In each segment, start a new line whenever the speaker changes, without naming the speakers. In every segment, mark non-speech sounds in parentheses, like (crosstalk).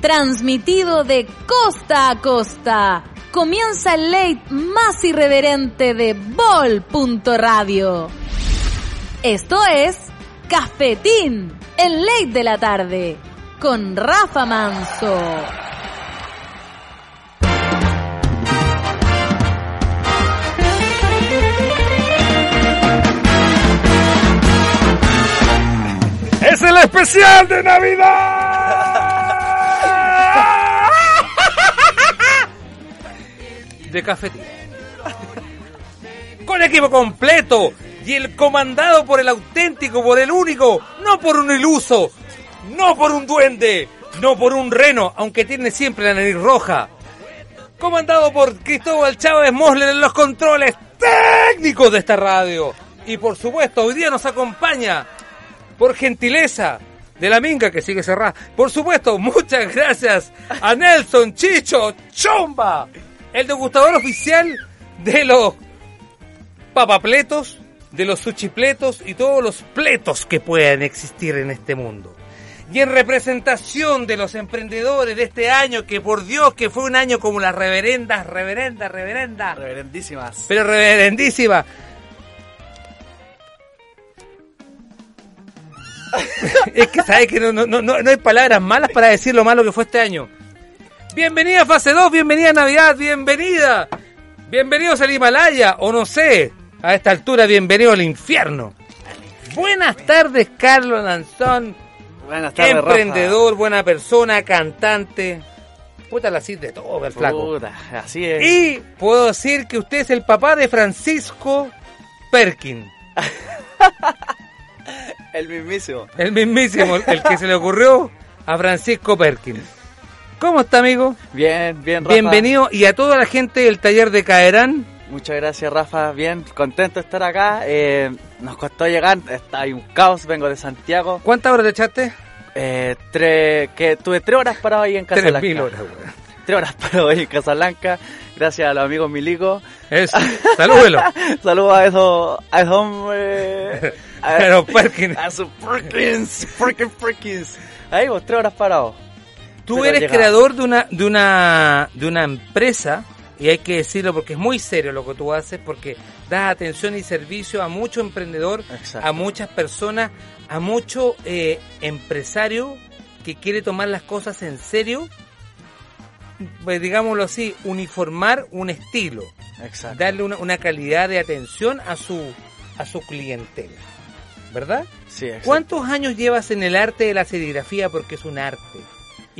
transmitido de costa a costa, comienza el late más irreverente de Bol.radio. Esto es Cafetín, el late de la tarde, con Rafa Manso.
¡Es el especial de Navidad! De cafetín. Con equipo completo y el comandado por el auténtico, por el único, no por un iluso, no por un duende, no por un reno, aunque tiene siempre la nariz roja. Comandado por Cristóbal Chávez Mosler en los controles técnicos de esta radio. Y por supuesto, hoy día nos acompaña por gentileza de la minga que sigue cerrada. Por supuesto, muchas gracias a Nelson Chicho Chomba, el degustador oficial de los papapletos, de los suchipletos y todos los pletos que puedan existir en este mundo. Y en representación de los emprendedores de este año, que por Dios que fue un año como las reverendas, reverendas, reverendas,
Reverendísimas.
pero reverendísima. (laughs) es que sabes que no, no, no, no hay palabras malas para decir lo malo que fue este año. Bienvenida a fase 2, bienvenida a Navidad, bienvenida. Bienvenidos al Himalaya, o no sé, a esta altura, bienvenido al infierno. Buenas tardes, Carlos Lanzón,
Buenas tardes,
emprendedor, buena persona, cantante. Puta la cita de todo, el flaco.
Puta, así es.
Y puedo decir que usted es el papá de Francisco Perkin. (laughs)
El mismísimo.
El mismísimo, el que se le ocurrió a Francisco Perkin. ¿Cómo está, amigo?
Bien, bien, Rafa.
Bienvenido y a toda la gente del taller de Caerán.
Muchas gracias, Rafa. Bien, contento de estar acá. Eh, nos costó llegar, está hay un caos, vengo de Santiago.
¿Cuántas horas te echaste?
Eh, tres, que tuve tres horas parado ahí en
Tres
Casablanca.
mil horas, weón.
Tres horas parado ahí en Casablanca. Gracias a los amigos Milico.
Eso, (laughs) salúdelo.
Saludos a esos, a esos hombres. (laughs) A,
A los Perkins.
a sus Perkins, Perkins, Perkins. Ahí vos, tres horas parados.
Tú eres creador de una, de una, de una empresa, y hay que decirlo porque es muy serio lo que tú haces, porque das atención y servicio a mucho emprendedor,
Exacto.
a muchas personas, a mucho eh, empresario que quiere tomar las cosas en serio, pues digámoslo así, uniformar un estilo,
Exacto.
darle una, una calidad de atención a su, a su clientela. ¿Verdad?
Sí, exacto.
¿Cuántos años llevas en el arte de la serigrafía porque es un arte?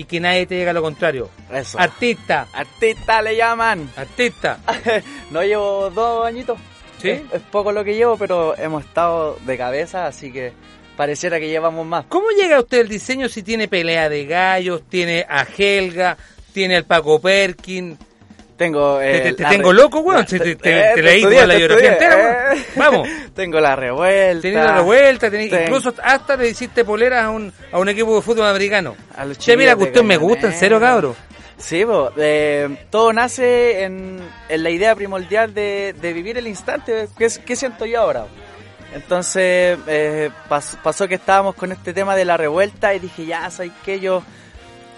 Y que nadie te diga lo contrario.
Eso.
Artista,
Artista le llaman.
artista. (laughs)
no llevo dos añitos.
¿Sí?
Es, es poco lo que llevo, pero hemos estado de cabeza, así que pareciera que llevamos más.
¿Cómo llega usted el diseño si tiene pelea de gallos, tiene a Helga, tiene al Paco Perkin?
Tengo.
Te,
eh,
te- te
la
tengo loco, weón. Te, te- te- te leí toda la biografía entera, weón. Vamos. (laughs)
Tengo la revuelta.
Tenés la revuelta, tenés-
Ten-
incluso hasta le hiciste poleras a un, a un equipo de fútbol americano.
A los
Che, mira, usted me gusta, en serio, cabro.
Sí, po, eh, todo nace en, en la idea primordial de, de vivir el instante. ¿Qué, qué siento yo ahora? Entonces eh, pas- pasó que estábamos con este tema de la revuelta y dije, ya, ¿sabes qué? Yo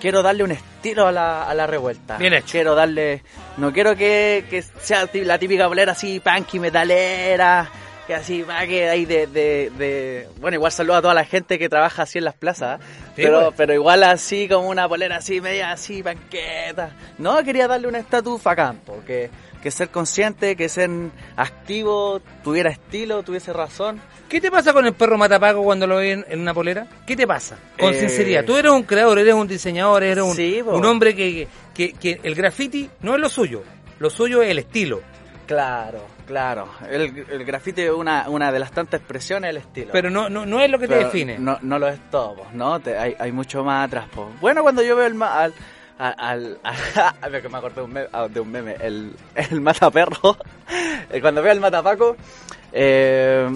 quiero darle un estilo a la, a la revuelta.
Bien hecho.
Quiero darle... No quiero que, que sea la típica bolera así, punky, metalera, que así, va, que hay de, de, de- Bueno, igual saludo a toda la gente que trabaja así en las plazas, ¿eh?
Sí,
pero,
pues.
pero igual así como una polera así, media así, panqueta. No, quería darle un estatus a campo, que, que ser consciente, que ser activo, tuviera estilo, tuviese razón.
¿Qué te pasa con el perro matapaco cuando lo ven en una polera? ¿Qué te pasa? Con
Eh,
sinceridad. Tú eres un creador, eres un diseñador, eres un,
Sí,
un hombre que, que, que el graffiti no es lo suyo, lo suyo es el estilo.
Claro, claro. El, el grafiti es una, una de las tantas expresiones del estilo.
Pero no, no, no es lo que te define.
No, no lo es todo, ¿no? Te- hay, hay mucho más atrás. Bueno, cuando yo veo el al, al, al, (laughs) a ver que me acordé de un meme, ah, de un meme el, el mataperro, (laughs) Eh, cuando veo el matapaco, eh,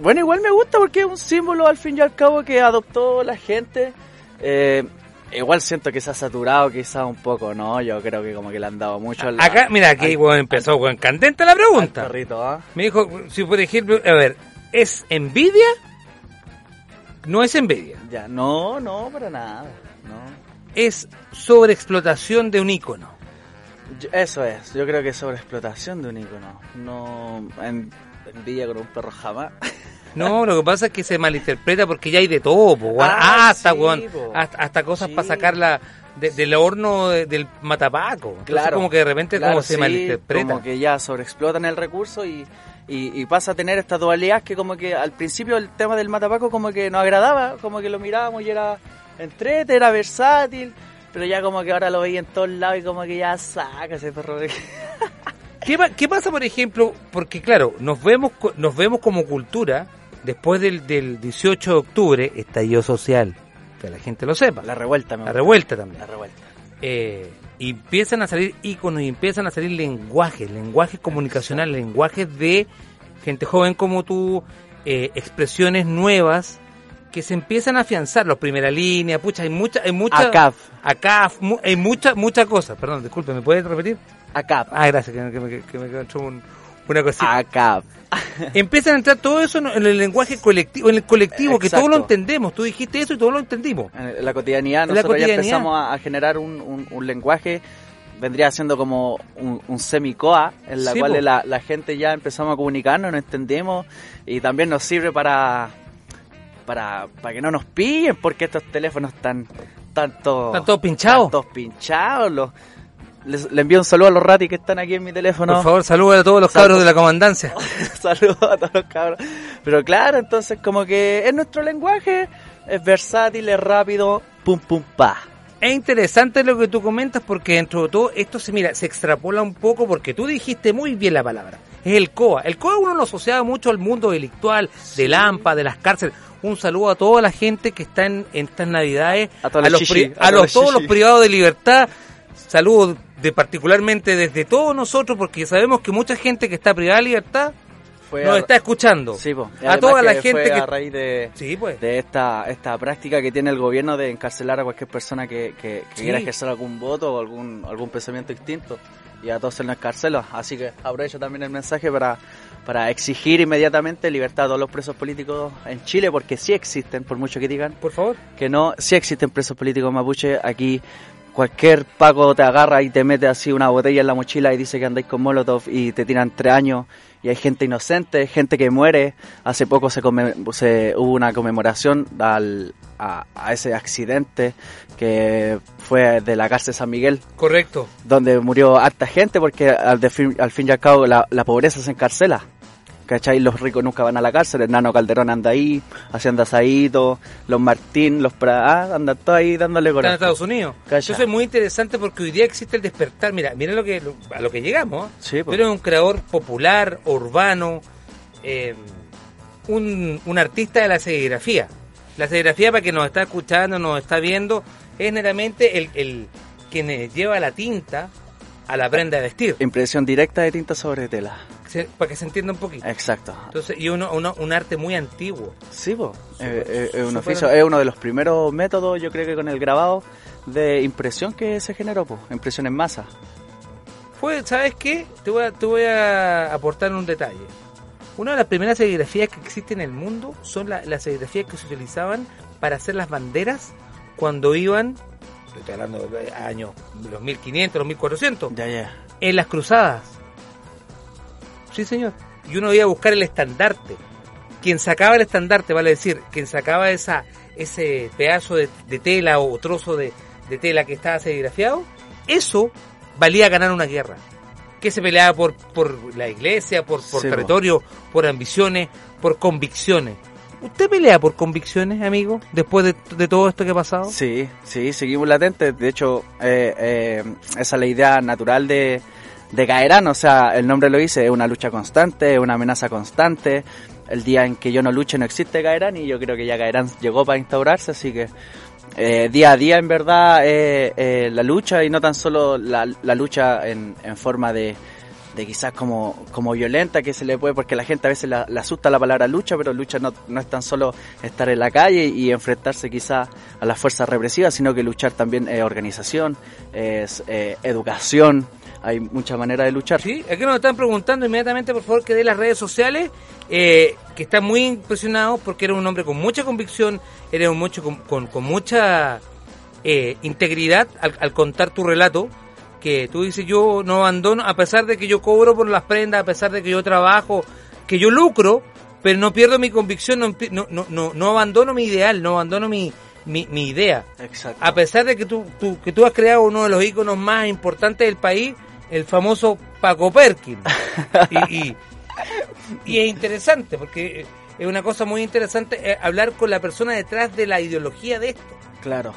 bueno, igual me gusta porque es un símbolo al fin y al cabo que adoptó la gente. Eh, igual siento que se ha saturado quizá un poco, ¿no? Yo creo que como que le han dado mucho al,
Acá, mira, aquí
al-
weón, empezó weón, candente la
al
pregunta.
perrito, ¿ah?
Me dijo, si por ejemplo, a ver, ¿es envidia? No es envidia,
Ya, no, no, para nada, no.
es sobreexplotación de un ícono.
Eso es, yo creo que es sobreexplotación de un ícono. No en, envidia con un perro jamás. (laughs)
No, lo que pasa es que se malinterpreta porque ya hay de todo, po, weón.
Ah,
hasta,
sí, po.
hasta, hasta cosas
Sí.
para sacarla de- del horno de- del matapaco. Entonces,
Claro.
como que de repente
Claro,
como se
sí,
malinterpreta.
Como que ya sobreexplotan el recurso y, y, y pasa a tener esta dualidad que como que al principio el tema del matapaco como que nos agradaba, como que lo mirábamos y era entrete, era versátil, pero ya como que ahora lo veía en todos lados y como que ya saca ese perro. (laughs)
¿Qué, pa- qué pasa, por ejemplo? Porque claro, nos vemos nos vemos como cultura después del, del 18 de octubre, estallido social, que la gente lo sepa,
La revuelta, me
la revuelta también.
La revuelta.
Eh, y empiezan a salir íconos y empiezan a salir lenguajes, lenguajes comunicacionales, lenguajes de gente joven como tú, eh, expresiones nuevas que se empiezan a afianzar, los primera línea, pucha, hay mucha, hay mucha,
ACAP.
acá mu- hay mucha, mucha cosa, perdón, disculpe, ¿me puedes repetir?
ACAP.
Ah, gracias, que, me- que que me entró un- una cosita.
ACAP. (laughs)
Empiezan a entrar todo eso en el lenguaje colectivo, en el colectivo, que todos lo entendemos. Tú dijiste eso y todos lo entendimos.
En la cotidianidad
En la
nosotros ya empezamos a, generar un, un- un lenguaje, vendría siendo como un, un semicoa, en la
Sí,
cual la, la gente ya empezamos a comunicarnos, nos entendemos, y también nos sirve para, para, para que no nos pillen, porque estos teléfonos están tanto,
Están todos pinchados.
todos pinchados. Los, les, le envío un saludo a los ratis que están aquí en mi teléfono.
Por favor, saludos a todos los
Salud.
cabros de la comandancia. (laughs)
Saludos a todos los cabros. Pero claro, entonces como que es nuestro lenguaje, es versátil, es rápido, pum pum pa.
Es interesante lo que tú comentas porque dentro de todo esto se mira, se extrapola un poco porque tú dijiste muy bien la palabra. Es el COA. El COA uno lo asociaba mucho al mundo delictual, del AMPA, de las cárceles. Un saludo a toda la gente que está en, en estas navidades,
A todos los
los,
chichi, a
a
todos
los, todos privados de libertad. Saludos de particularmente desde todos nosotros porque sabemos que mucha gente que está privada de libertad
Fue
nos
a-
está escuchando.
Sí, po.
A toda la
que
gente que
a raíz de,
Sí, pues.
de esta esta práctica que tiene el gobierno de encarcelar a cualquier persona que, que, que
Sí.
quiera ejercer algún voto o algún algún pensamiento distinto y a todos se los encarcela. Así que aprovecho también el mensaje para para exigir inmediatamente libertad a todos los presos políticos en Chile porque sí existen, por mucho que digan
Por favor.
que no, sí existen presos políticos mapuche. Aquí cualquier paco te agarra y te mete así una botella en la mochila y dice que andáis con Molotov y te tiran tres años. Y hay gente inocente, gente que muere. Hace poco se, come- se hubo una conmemoración al, a, a ese accidente que fue de la cárcel San Miguel,
Correcto.
donde murió harta gente porque al, de fin, al fin y al cabo la, la pobreza se encarcela. ¿Cachai? Los ricos nunca van a la cárcel, el nano Calderón anda ahí, haciendo asadito, los Martín, los Pra, ah, andan todos ahí dándole
Está en
coraje.
Estados Unidos.
Calla.
Entonces es muy interesante porque hoy día existe el despertar. Mira, mira lo que lo- a lo que llegamos. ¿eh?
Sí.
Pero es un creador popular, urbano, eh, un, un artista de la serigrafía. La serigrafía, para que nos está escuchando, nos está viendo, es netamente el, el quien lleva la tinta a la prenda de vestir.
Impresión directa de tinta sobre tela.
Se- para que se entienda un poquito.
Exacto.
Entonces, y uno, uno- un arte muy antiguo.
Sí.
Súper,
Eh, eh, es un
súper-
oficio, es uno de los primeros métodos, yo creo que con el grabado de impresión que se generó, po. impresión en masa.
Fue, ¿sabes qué? Te voy, a, te voy a aportar un detalle. Una de las primeras serigrafías que existen en el mundo son la- las serigrafías que se utilizaban para hacer las banderas cuando iban, estoy hablando de años, los 1500, los 1400,
Ya, ya.
en las cruzadas. Sí, señor. Y uno iba a buscar el estandarte. Quien sacaba el estandarte, vale decir, quien sacaba esa, ese pedazo de, de tela o trozo de, de tela que estaba serigrafiado, eso valía ganar una guerra. Que se peleaba por, por la iglesia, por, por
Sí,
territorio, por ambiciones, por convicciones. ¿Usted pelea por convicciones, amigo, después de, de todo esto que ha pasado?
Sí, sí, seguimos latentes. De hecho, eh, eh, esa es la idea natural de, de Caerán. O sea, el nombre lo dice, es una lucha constante, es una amenaza constante. El día en que yo no luche no existe Caerán y yo creo que ya Caerán llegó para instaurarse, así que eh, día a día en verdad eh, eh, la lucha y no tan solo la, la lucha en, en forma de, de quizás como, como violenta que se le puede, porque la gente a veces le asusta la palabra lucha, pero lucha no, no es tan solo estar en la calle y enfrentarse quizás a las fuerzas represivas, sino que luchar también es organización, es eh, educación, hay muchas maneras de luchar.
Sí, aquí nos están preguntando inmediatamente, por favor, que dé las redes sociales, eh, que están muy impresionados porque eres un hombre con mucha convicción, eres un mucho con, con, con mucha eh, integridad al, al contar tu relato, que tú dices yo no abandono, a pesar de que yo cobro por las prendas, a pesar de que yo trabajo, que yo lucro, pero no pierdo mi convicción, no, no, no, no, no abandono mi ideal, no abandono mi, mi, mi idea.
Exacto.
A pesar de que tú, tú- que tú has creado uno de los íconos más importantes del país, el famoso Paco Perkin. Y, y- (laughs) y es interesante, porque es una cosa muy interesante eh, hablar con la persona detrás de la ideología de esto.
Claro.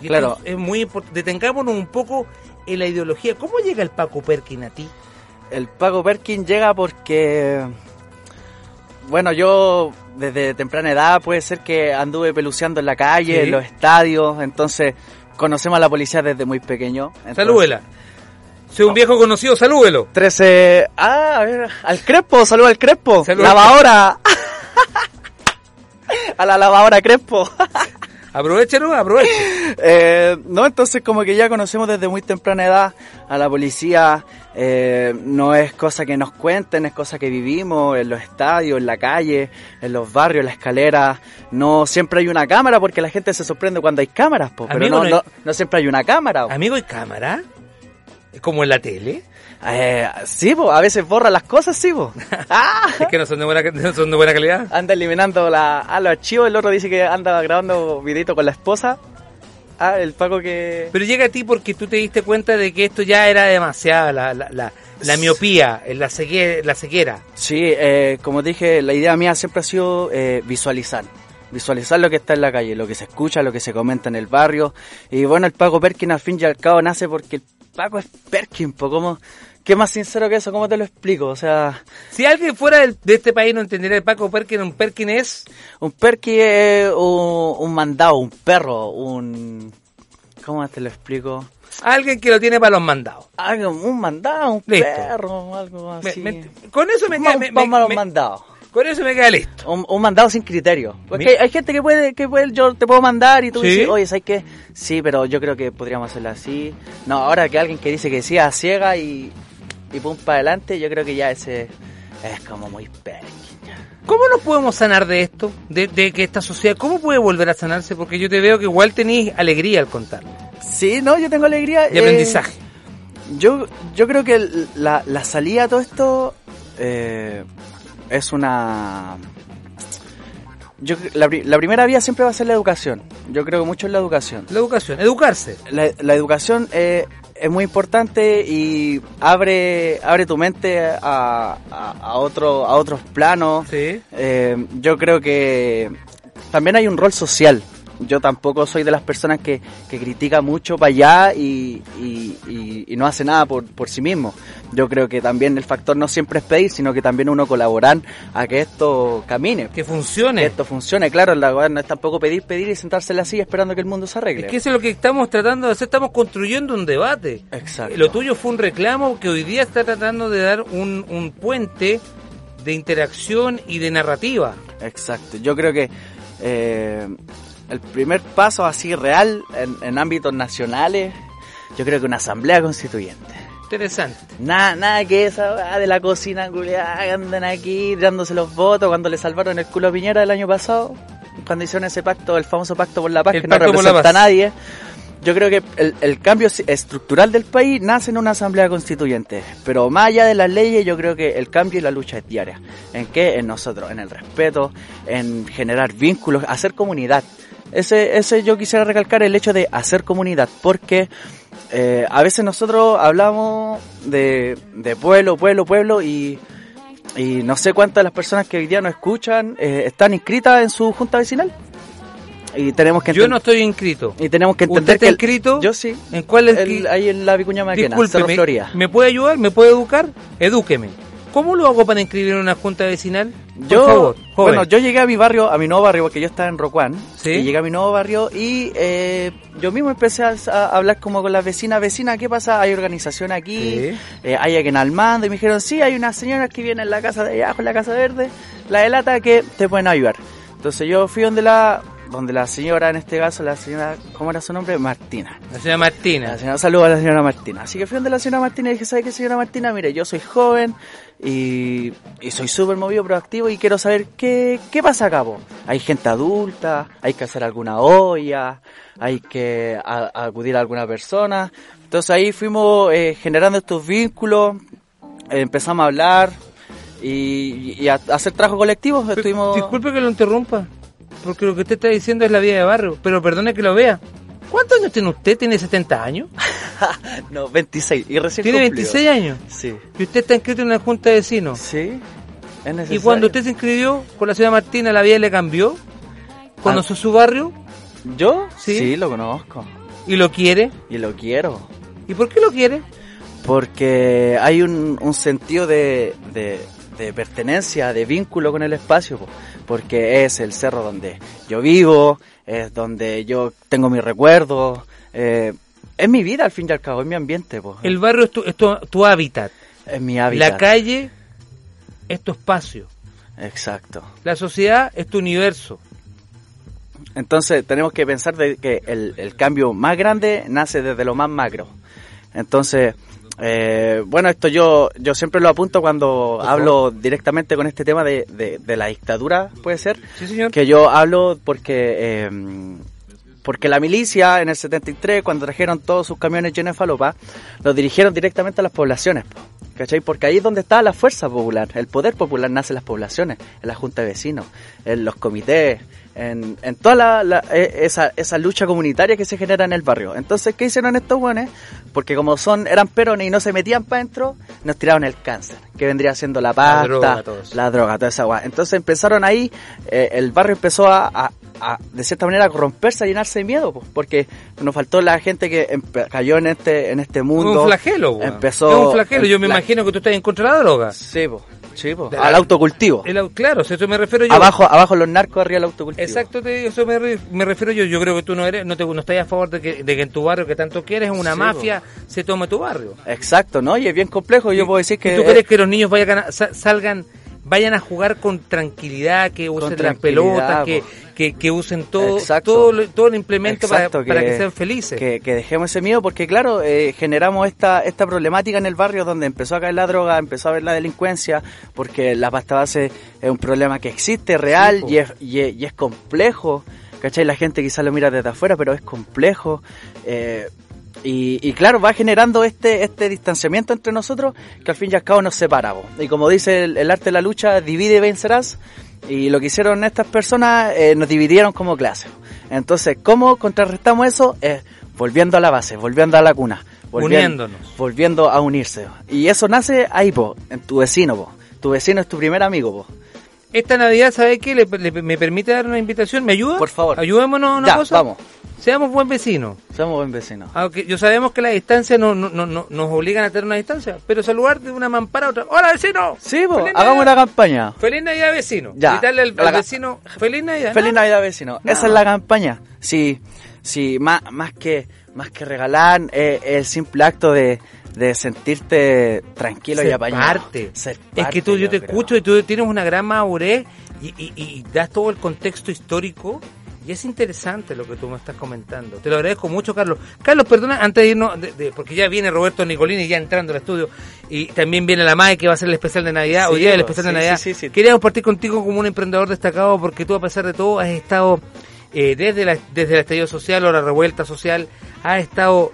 Y
Claro.
es muy importante. Detengámonos un poco en la ideología. ¿Cómo llega el Paco Perkin a ti?
El Paco Perkin llega porque, bueno, yo desde temprana edad puede ser que anduve peluceando en la calle,
Sí.
en los estadios, entonces conocemos a la policía desde muy pequeño. Entonces,
Salúdela. Soy un viejo conocido, salúdelo.
13, ah, a ver, al Crespo, saluda al Crespo, lavadora. (laughs) a la lavadora Crespo. (laughs)
Aprovechalo, aproveche. (laughs)
Eh, no, entonces como que ya conocemos desde muy temprana edad a la policía, eh, no es cosa que nos cuenten, es cosa que vivimos en los estadios, en la calle, en los barrios, en la escalera, no siempre hay una cámara porque la gente se sorprende cuando hay cámaras, po, pero no,
no
no,
hay-
no siempre hay una cámara. po.
Amigo, ¿y cámara? ¿Es como en la tele?
Eh, sí, po, a veces borra las cosas, sí, po. (laughs) Ah,
Es que no son de buena, no son de buena calidad.
anda eliminando la, ah, los archivos, el otro dice que anda grabando videito con la esposa. Ah, el Paco que...
Pero llega a ti porque tú te diste cuenta de que esto ya era demasiado, la, la, la, la miopía, la ceguera, la ceguera.
Sí, eh, como dije, la idea mía siempre ha sido eh, visualizar. Visualizar lo que está en la calle, lo que se escucha, lo que se comenta en el barrio. Y bueno, el Paco Perkin al fin y al cabo nace porque el Paco es Perkin, po, ¿cómo? ¿Qué más sincero que eso? ¿Cómo te lo explico? O sea,
Si alguien fuera del- de este país no entendería el Paco Perkin, un Perkin es...
un Perkin es un, un mandado, un perro, un... ¿Cómo te lo explico?
Alguien que lo tiene para los mandados.
Un mandado, un
Listo.
perro, algo así.
me- con eso me me- me-
a los
me-
mandados.
Con eso me queda listo.
Un, un mandado sin criterio. Porque hay, hay gente que puede, que puede, yo te puedo mandar y tú
Sí.
dices, oye, ¿sabes qué? Sí, pero yo creo que podríamos hacerlo así. No, ahora que alguien que dice que sí a ciega y, y pum para adelante, yo creo que ya ese es como muy pequeño.
¿Cómo nos podemos sanar de esto? De, de que esta sociedad, ¿cómo puede volver a sanarse? Porque yo te veo que igual tenés alegría al contarlo.
Sí, no, yo tengo alegría.
Y
eh,
aprendizaje.
Yo, yo creo que la, la salida a todo esto eh, es una... Yo, la, la primera vía siempre va a ser la educación. Yo creo que mucho en la educación.
La educación, educarse.
La, la educación eh, es muy importante y abre, abre tu mente a, a, a otro, a otros planos.
Sí.
Eh, yo creo que también hay un rol social. Yo tampoco soy de las personas que, que critica mucho para allá y, y, y- y no hace nada por, por sí mismo. Yo creo que también el factor no siempre es pedir, sino que también uno colaborar a que esto camine.
Que funcione.
Que esto funcione, claro, la no es tampoco pedir, pedir y sentarse en la silla esperando que el mundo se arregle.
Es que eso es lo que estamos tratando de hacer, estamos construyendo un debate.
Exacto.
Lo tuyo fue un reclamo que hoy día está tratando de dar un, un puente de interacción y de narrativa.
Exacto, yo creo que eh, el primer paso así real en, en ámbitos nacionales, yo creo que una asamblea constituyente.
Interesante.
Nada, nada que esa de la cocina culiada que andan aquí tirándose los votos cuando le salvaron el culo a Piñera el año pasado, cuando hicieron ese pacto, el famoso pacto por la paz,
El
que no representa a nadie. Yo creo que el, el cambio estructural del país nace en una asamblea constituyente, pero más allá de las leyes, yo creo que el cambio y la lucha es diaria. ¿En qué? En nosotros, en el respeto, en generar vínculos, hacer comunidad. Ese, ese yo quisiera recalcar el hecho de hacer comunidad, porque eh, a veces nosotros hablamos de, de pueblo, pueblo, pueblo y, y no sé cuántas de las personas que hoy día nos escuchan eh, están inscritas en su junta vecinal. Y tenemos que
Yo no estoy inscrito.
y tenemos que
¿Usted
entender
está
que el-
inscrito?
yo sí.
¿En cuál es?
El- ahí en la Vicuña Maquena, Cerro Florida.
¿me puede ayudar? ¿Me puede educar? Edúqueme. ¿Cómo lo hago para inscribir en una junta vecinal? Por
Yo,
favor,
bueno, yo llegué a mi barrio, a mi nuevo barrio, porque yo estaba en Rocuán.
Sí.
Y llegué a mi nuevo barrio y eh, yo mismo empecé a, a hablar como con las vecinas. Vecina, ¿qué pasa? Hay organización aquí,
Sí.
eh, hay alguien al mando. Y me dijeron, sí, hay una señora que viene en la casa de abajo, en la casa verde, la de lata, que te pueden ayudar. Entonces yo fui donde la, donde la señora, en este caso, la señora, ¿cómo era su nombre? Martina.
La señora Martina.
La señora, saludo a la señora Martina. Así que fui donde la señora Martina y dije, ¿sabe qué, señora Martina? Mire, yo soy joven y, y soy súper movido, proactivo y quiero saber qué, qué pasa acá, po? Hay gente adulta, hay que hacer alguna olla, hay que a- acudir a alguna persona. Entonces ahí fuimos eh, generando estos vínculos, eh, empezamos a hablar y, y a, a hacer trabajo colectivo. Estuvimos...
Disculpe que lo interrumpa, porque lo que usted está diciendo es la vida de barrio, pero perdone que lo vea. ¿Cuántos años tiene usted? ¿Tiene 70 años? (laughs)
no, 26. Y recién
¿Tiene
cumplido.
26 años?
Sí.
Y usted está inscrito en una junta de vecinos.
Sí. Es
Y cuando usted se inscribió con la señora Martina, ¿la vida le cambió? ¿Conoció su barrio
¿Yo?
Sí.
sí, lo conozco.
y lo quiere?
Y lo quiero.
¿Y por qué lo quiere?
Porque hay un, un sentido de, de, de pertenencia, de vínculo con el espacio. Porque es el cerro donde yo vivo, es donde yo tengo mis recuerdos, eh, es mi vida al fin y al cabo, es mi ambiente, po.
El barrio es tu, es tu, tu hábitat.
es mi hábitat.
La calle es tu espacio.
Exacto.
La sociedad es tu universo.
Entonces tenemos que pensar de que el, el cambio más grande nace desde lo más macro. Entonces, eh, bueno, esto yo, yo siempre lo apunto cuando hablo directamente con este tema de, de, de la dictadura, puede ser,
Sí, señor.
que yo hablo porque eh, porque la milicia en el 73, cuando trajeron todos sus camiones llenos de falopa, los dirigieron directamente a las poblaciones. po, ¿Cachai? Porque ahí es donde está la fuerza popular, el poder popular nace en las poblaciones, en la junta de vecinos, en los comités, en, en toda la, la- e- esa, esa lucha comunitaria que se genera en el barrio. Entonces, ¿qué hicieron estos buenos? Porque como son eran perones y no se metían para adentro, nos tiraron el cáncer, que vendría siendo la pasta,
droga, todo eso.
la droga, toda esa agua. Entonces empezaron ahí, eh, el barrio empezó a, a- a, de cierta manera, a corromperse, a llenarse de miedo, pues, porque nos faltó la gente que cayó en este, en este mundo.
un flagelo.
Empezó.
Es un flagelo.
el
Yo me imagino que tú estás en contra de la droga.
Sí, po, sí, po, al
la-
autocultivo.
El claro, eso me refiero yo.
Abajo, abajo los narcos, arriba el autocultivo.
Exacto, te digo, eso me, me refiero yo. Yo creo que tú no eres, no, te, no estás a favor de que, de que en tu barrio que tanto quieres, una
Sí,
mafia, se tome tu barrio.
Exacto, ¿no? Y es bien complejo. Yo puedo decir que.
¿Y tú crees que los niños vayan a, sa- salgan, vayan a jugar con tranquilidad, que usen las pelotas, que. Que, que usen todo,
Exacto.
todo, lo- todo el implemento para, que sean felices?
Que, que dejemos ese miedo porque, claro, eh, generamos esta, esta problemática en el barrio donde empezó a caer la droga, empezó a haber la delincuencia, porque la pasta base es un problema que existe, real,
Sí, po.
y, es, y, es, y es complejo. ¿Cachai? La gente quizás lo mira desde afuera, pero es complejo. eh, y, y claro, va generando este, este distanciamiento entre nosotros que al fin y al cabo nos separamos. Y como dice el, el arte de la lucha, divide y vencerás. Y lo que hicieron estas personas, eh, nos dividieron como clase. Entonces, ¿cómo contrarrestamos eso? Es volviendo a la base, volviendo a la cuna. volvien-
Uniéndonos.
Volviendo a unirse. Y eso nace ahí, po, en tu vecino, po. Tu vecino es tu primer amigo, po.
Esta Navidad, ¿sabes qué? Le- le- ¿Me permite dar una invitación? ¿Me ayuda?
Por favor.
Ayudémonos una
Ya,
cosa.
vamos.
Seamos buen vecinos.
Somos buen vecinos.
Aunque yo sabemos que las distancias no, no, no, no- nos obligan a tener una distancia, pero saludar de una mampara a otra. ¡Hola, vecino!
Sí, hagamos la campaña.
Feliz Navidad, vecino.
Ya.
Gritarle al, al
La-
vecino, Feliz Navidad.
Feliz
¿no?
Navidad, vecino. Esa es la campaña. Sí, sí, más, más que más que regalar, eh, el simple acto de, de sentirte tranquilo y apañado.
parte.
Ser
Es que tú, yo te
creo.
escucho y tú tienes una gran madurez y, y, y das todo el contexto histórico. Y es interesante lo que tú me estás comentando. Te lo agradezco mucho, Carlos. Carlos, perdona, antes de irnos, de- de- porque ya viene Roberto Nicolini ya entrando al estudio, y también viene la MAE que va a ser el especial de Navidad,
Sí,
hoy día el
pues,
especial de Navidad.
sí, sí, sí.
Queríamos partir contigo como un emprendedor destacado, porque tú, a pesar de todo, has estado eh, desde, la, desde el estallido social o la revuelta social, has estado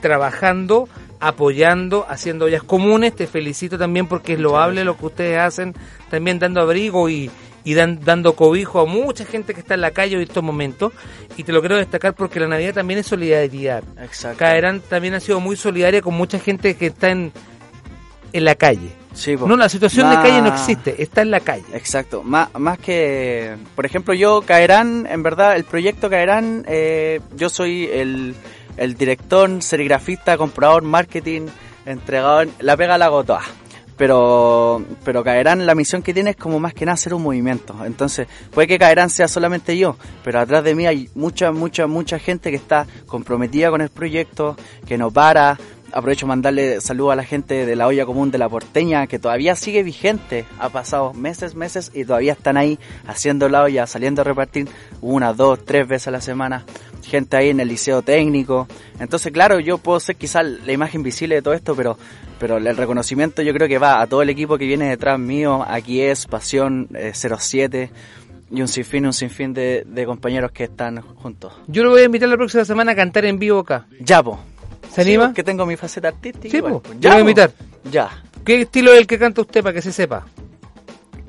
trabajando, apoyando, haciendo ollas comunes. Te felicito también porque es loable lo que ustedes hacen, también dando abrigo y, y dan- dando cobijo a mucha gente que está en la calle en estos momentos. Y te lo quiero destacar porque la Navidad también es solidaridad.
Exacto.
Caerán también ha sido muy solidaria con mucha gente que está en, en la calle.
Sí.
No, la situación de calle no existe, está en la calle.
Exacto, más, más que, por ejemplo, yo Caerán, en verdad, el proyecto Caerán, eh, yo soy el, el director, serigrafista, comprador, marketing, entregador, la pega la hago toda. Pero, pero Caerán, la misión que tiene es como más que nada hacer un movimiento. Entonces, puede que Caerán sea solamente yo, pero atrás de mí hay mucha, mucha, mucha gente que está comprometida con el proyecto, que no para. Aprovecho mandarle saludos a la gente de la olla común de la porteña, que todavía sigue vigente. Ha pasado meses, meses y todavía están ahí haciendo la olla, saliendo a repartir una, dos, tres veces a la semana. Gente ahí en el liceo técnico. Entonces, claro, yo puedo ser quizás la imagen visible de todo esto, pero, pero el reconocimiento yo creo que va a todo el equipo que viene detrás mío. Aquí es Pasión eh, 07 y un sinfín, un sinfín de, de compañeros que están juntos.
Yo lo voy a invitar la próxima semana a cantar en vivo acá.
Ya, po.
¿Se anima?
Que tengo mi faceta artística.
Sí,
igual.
Yo lo voy a
po.
invitar.
Ya.
¿Qué estilo es el que canta usted para que se sepa?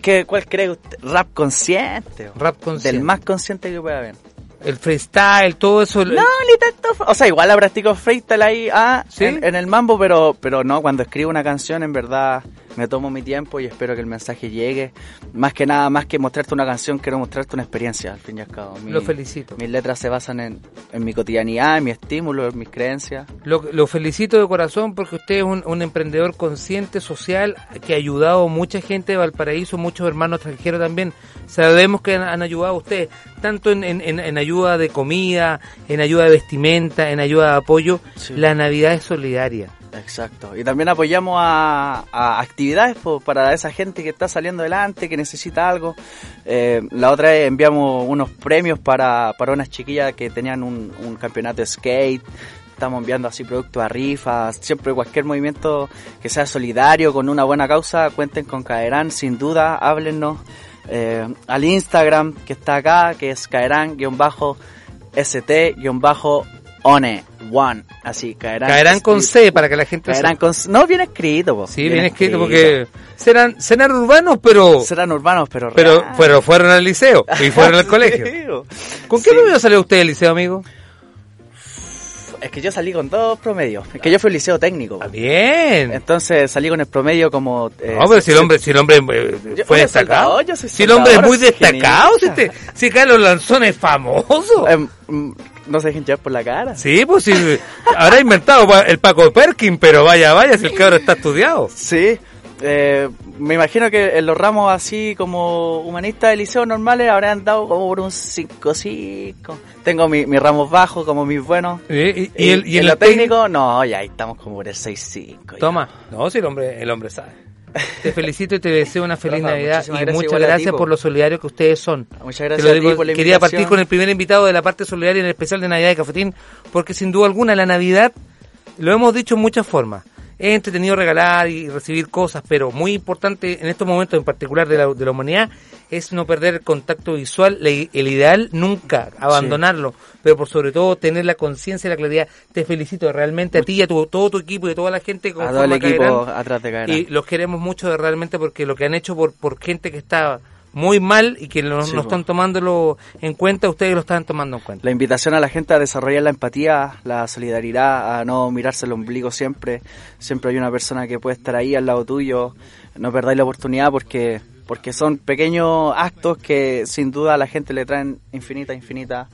¿Qué, ¿Cuál cree usted? Rap consciente.
Rap consciente.
Del más consciente que pueda haber.
El freestyle, todo eso.
No, ni tanto. O sea, igual la practico freestyle ahí ah,
¿Sí?
en, en el mambo, pero, pero no, cuando escribo una canción, en verdad me tomo mi tiempo y espero que el mensaje llegue. Más que nada, más que mostrarte una canción, quiero mostrarte una experiencia, al fin y al cabo. Mi-
Lo felicito.
Mis letras se basan en, en mi cotidianidad, en mi estímulo, en mis creencias.
Lo, lo felicito de corazón porque usted es un, un emprendedor consciente, social, que ha ayudado a mucha gente de Valparaíso, muchos hermanos extranjeros también. Sabemos que han, han ayudado a usted, tanto en, en- en- ayuda de comida, en ayuda de vestimenta, en ayuda de apoyo.
Sí.
La Navidad es solidaria.
Exacto. Y también apoyamos a, actividades para esa gente que está saliendo adelante, que necesita algo. Eh, la otra vez enviamos unos premios para, para unas chiquillas que tenían un, campeonato de skate. Estamos enviando así productos a rifas. Siempre cualquier movimiento que sea solidario, con una buena causa, cuenten con Caerán, sin duda, háblennos. Eh, al Instagram que está acá, que es Caerán-ST-One. One. Así, Caerán.
Caerán con
escrito.
C para que la gente
Caerán con... No, bien escrito, po.
Sí, bien escrito porque serán, serán urbanos, pero,
Serán urbanos, pero
pero, fueron al liceo y (laughs) fueron al colegio. ¿Con qué
Sí.
promedio salió usted del liceo, amigo?
Es que yo salí con dos promedios. Es que yo fui al liceo técnico.
Ah, bien.
Entonces salí con el promedio como... eh,
No, pero si el hombre, si el hombre eh, fue destacado.
soldador, yo soy
si el hombre es muy destacado, si, te- si Carlos Lanzón es famoso.
Em, mm, no se dejen llevar por la cara.
Sí, pues sí. Habrá inventado el Paco Perkin, pero vaya, vaya, si el cabrón está estudiado.
Sí. eh, me imagino que en los ramos así como humanistas de liceo normales habrán dado como por un 5-5. Tengo mi- mis ramos bajos como mis buenos.
Y, y- y el, y
en
el
lo
técnico.
no, ya ahí estamos como por el 6-5. ya.
Toma. No, si el hombre, el hombre sabe. Te felicito y te deseo una feliz
Rafa,
Navidad y
gracias
muchas gracias
po.
por lo solidarios que ustedes son.
Muchas
Te
gracias
lo
a ti
digo,
por la
quería partir con el primer invitado de la parte solidaria en el especial de Navidad de Cafetín, porque sin duda alguna la Navidad, lo hemos dicho en muchas formas, es entretenido regalar y recibir cosas, pero muy importante en estos momentos en particular de la, de la humanidad es no perder el contacto visual, el ideal nunca abandonarlo, pero por sobre todo tener la conciencia y la claridad. Te felicito realmente a ti y a tu- todo tu equipo y a toda la gente
todo el equipo
Caerán.
atrás de Caerán.
Y los queremos mucho realmente porque lo que han hecho por, por gente que está muy mal y que no,
Sí,
no están tomándolo en cuenta, ustedes lo están tomando en cuenta.
La invitación a la gente a desarrollar la empatía, la solidaridad, a no mirarse el ombligo siempre. Siempre hay una persona que puede estar ahí al lado tuyo. No perdáis la oportunidad porque, porque son pequeños actos que sin duda a la gente le traen infinita, infinita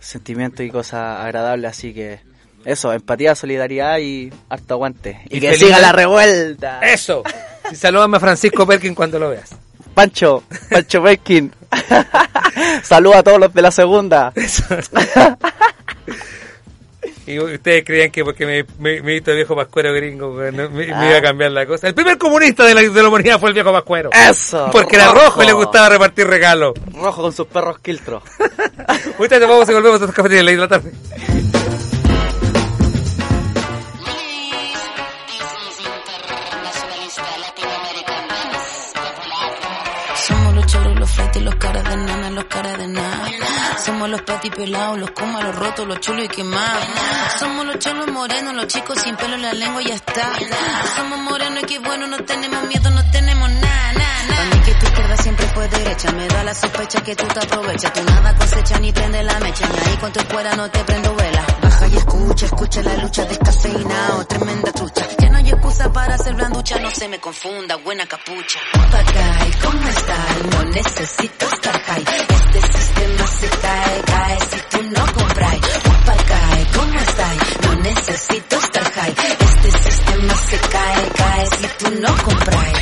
sentimientos y cosas agradables. Así que eso, empatía, solidaridad y harto aguante. Y,
Y
que siga la revuelta.
¡Eso! Y salúdame a Francisco Perkin cuando lo veas.
Pancho, Pancho Perkin. (laughs) Saludos a todos los de la segunda. (laughs)
Y ustedes creían que porque me, me, me hizo el viejo pascuero gringo me, me- me
Ah.
iba a cambiar la cosa. El primer comunista de la, de la humanidad fue el viejo pascuero.
Eso.
Porque era rojo y le gustaba repartir regalos.
Rojo con sus perros quiltro. (laughs)
Muchachos, vamos y volvemos a esta cafetería de la tarde.
Somos los choros, los flights, los caras de nana, los caras de nada. Somos los pati pelados, los comas, los rotos, los chulos y quemados. Somos los cholos morenos, los chicos sin pelo en la lengua y ya está. Somos morenos y qué bueno, no tenemos miedo, no tenemos nada, nada, nada. Pa' mí que tu izquierda siempre fue derecha, me da la sospecha que tú te aprovechas. Tú nada cosecha ni prende la mecha, ni ahí con tu fuera no te prendo vela. Baja y escucha, escucha la lucha descafeinado, tremenda trucha. Ya no hay excusa para hacer blanducha, no se me confunda, buena capucha. Papagay, ¿cómo estás? No necesito estar high. Sistema se cae, cae si tú no compras. Papagay, ¿cómo estás? No necesito estar high. Este sistema se cae, cae si tú no compras.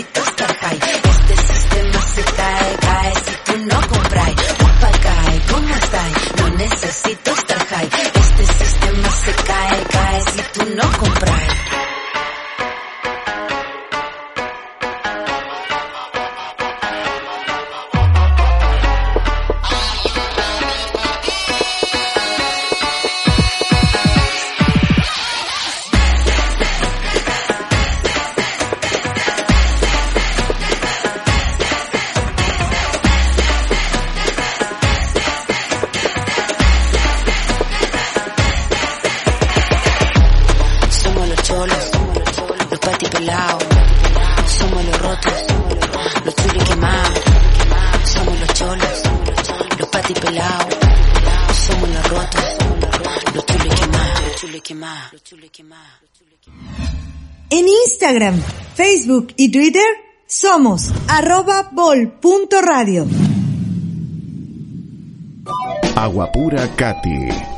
Estar high. Este sistema se cae, cae si tú no compras. Papagay, ¿cómo estás? No necesito
Instagram, Facebook y Twitter somos arroba bol.radio.
Agua Pura Cati.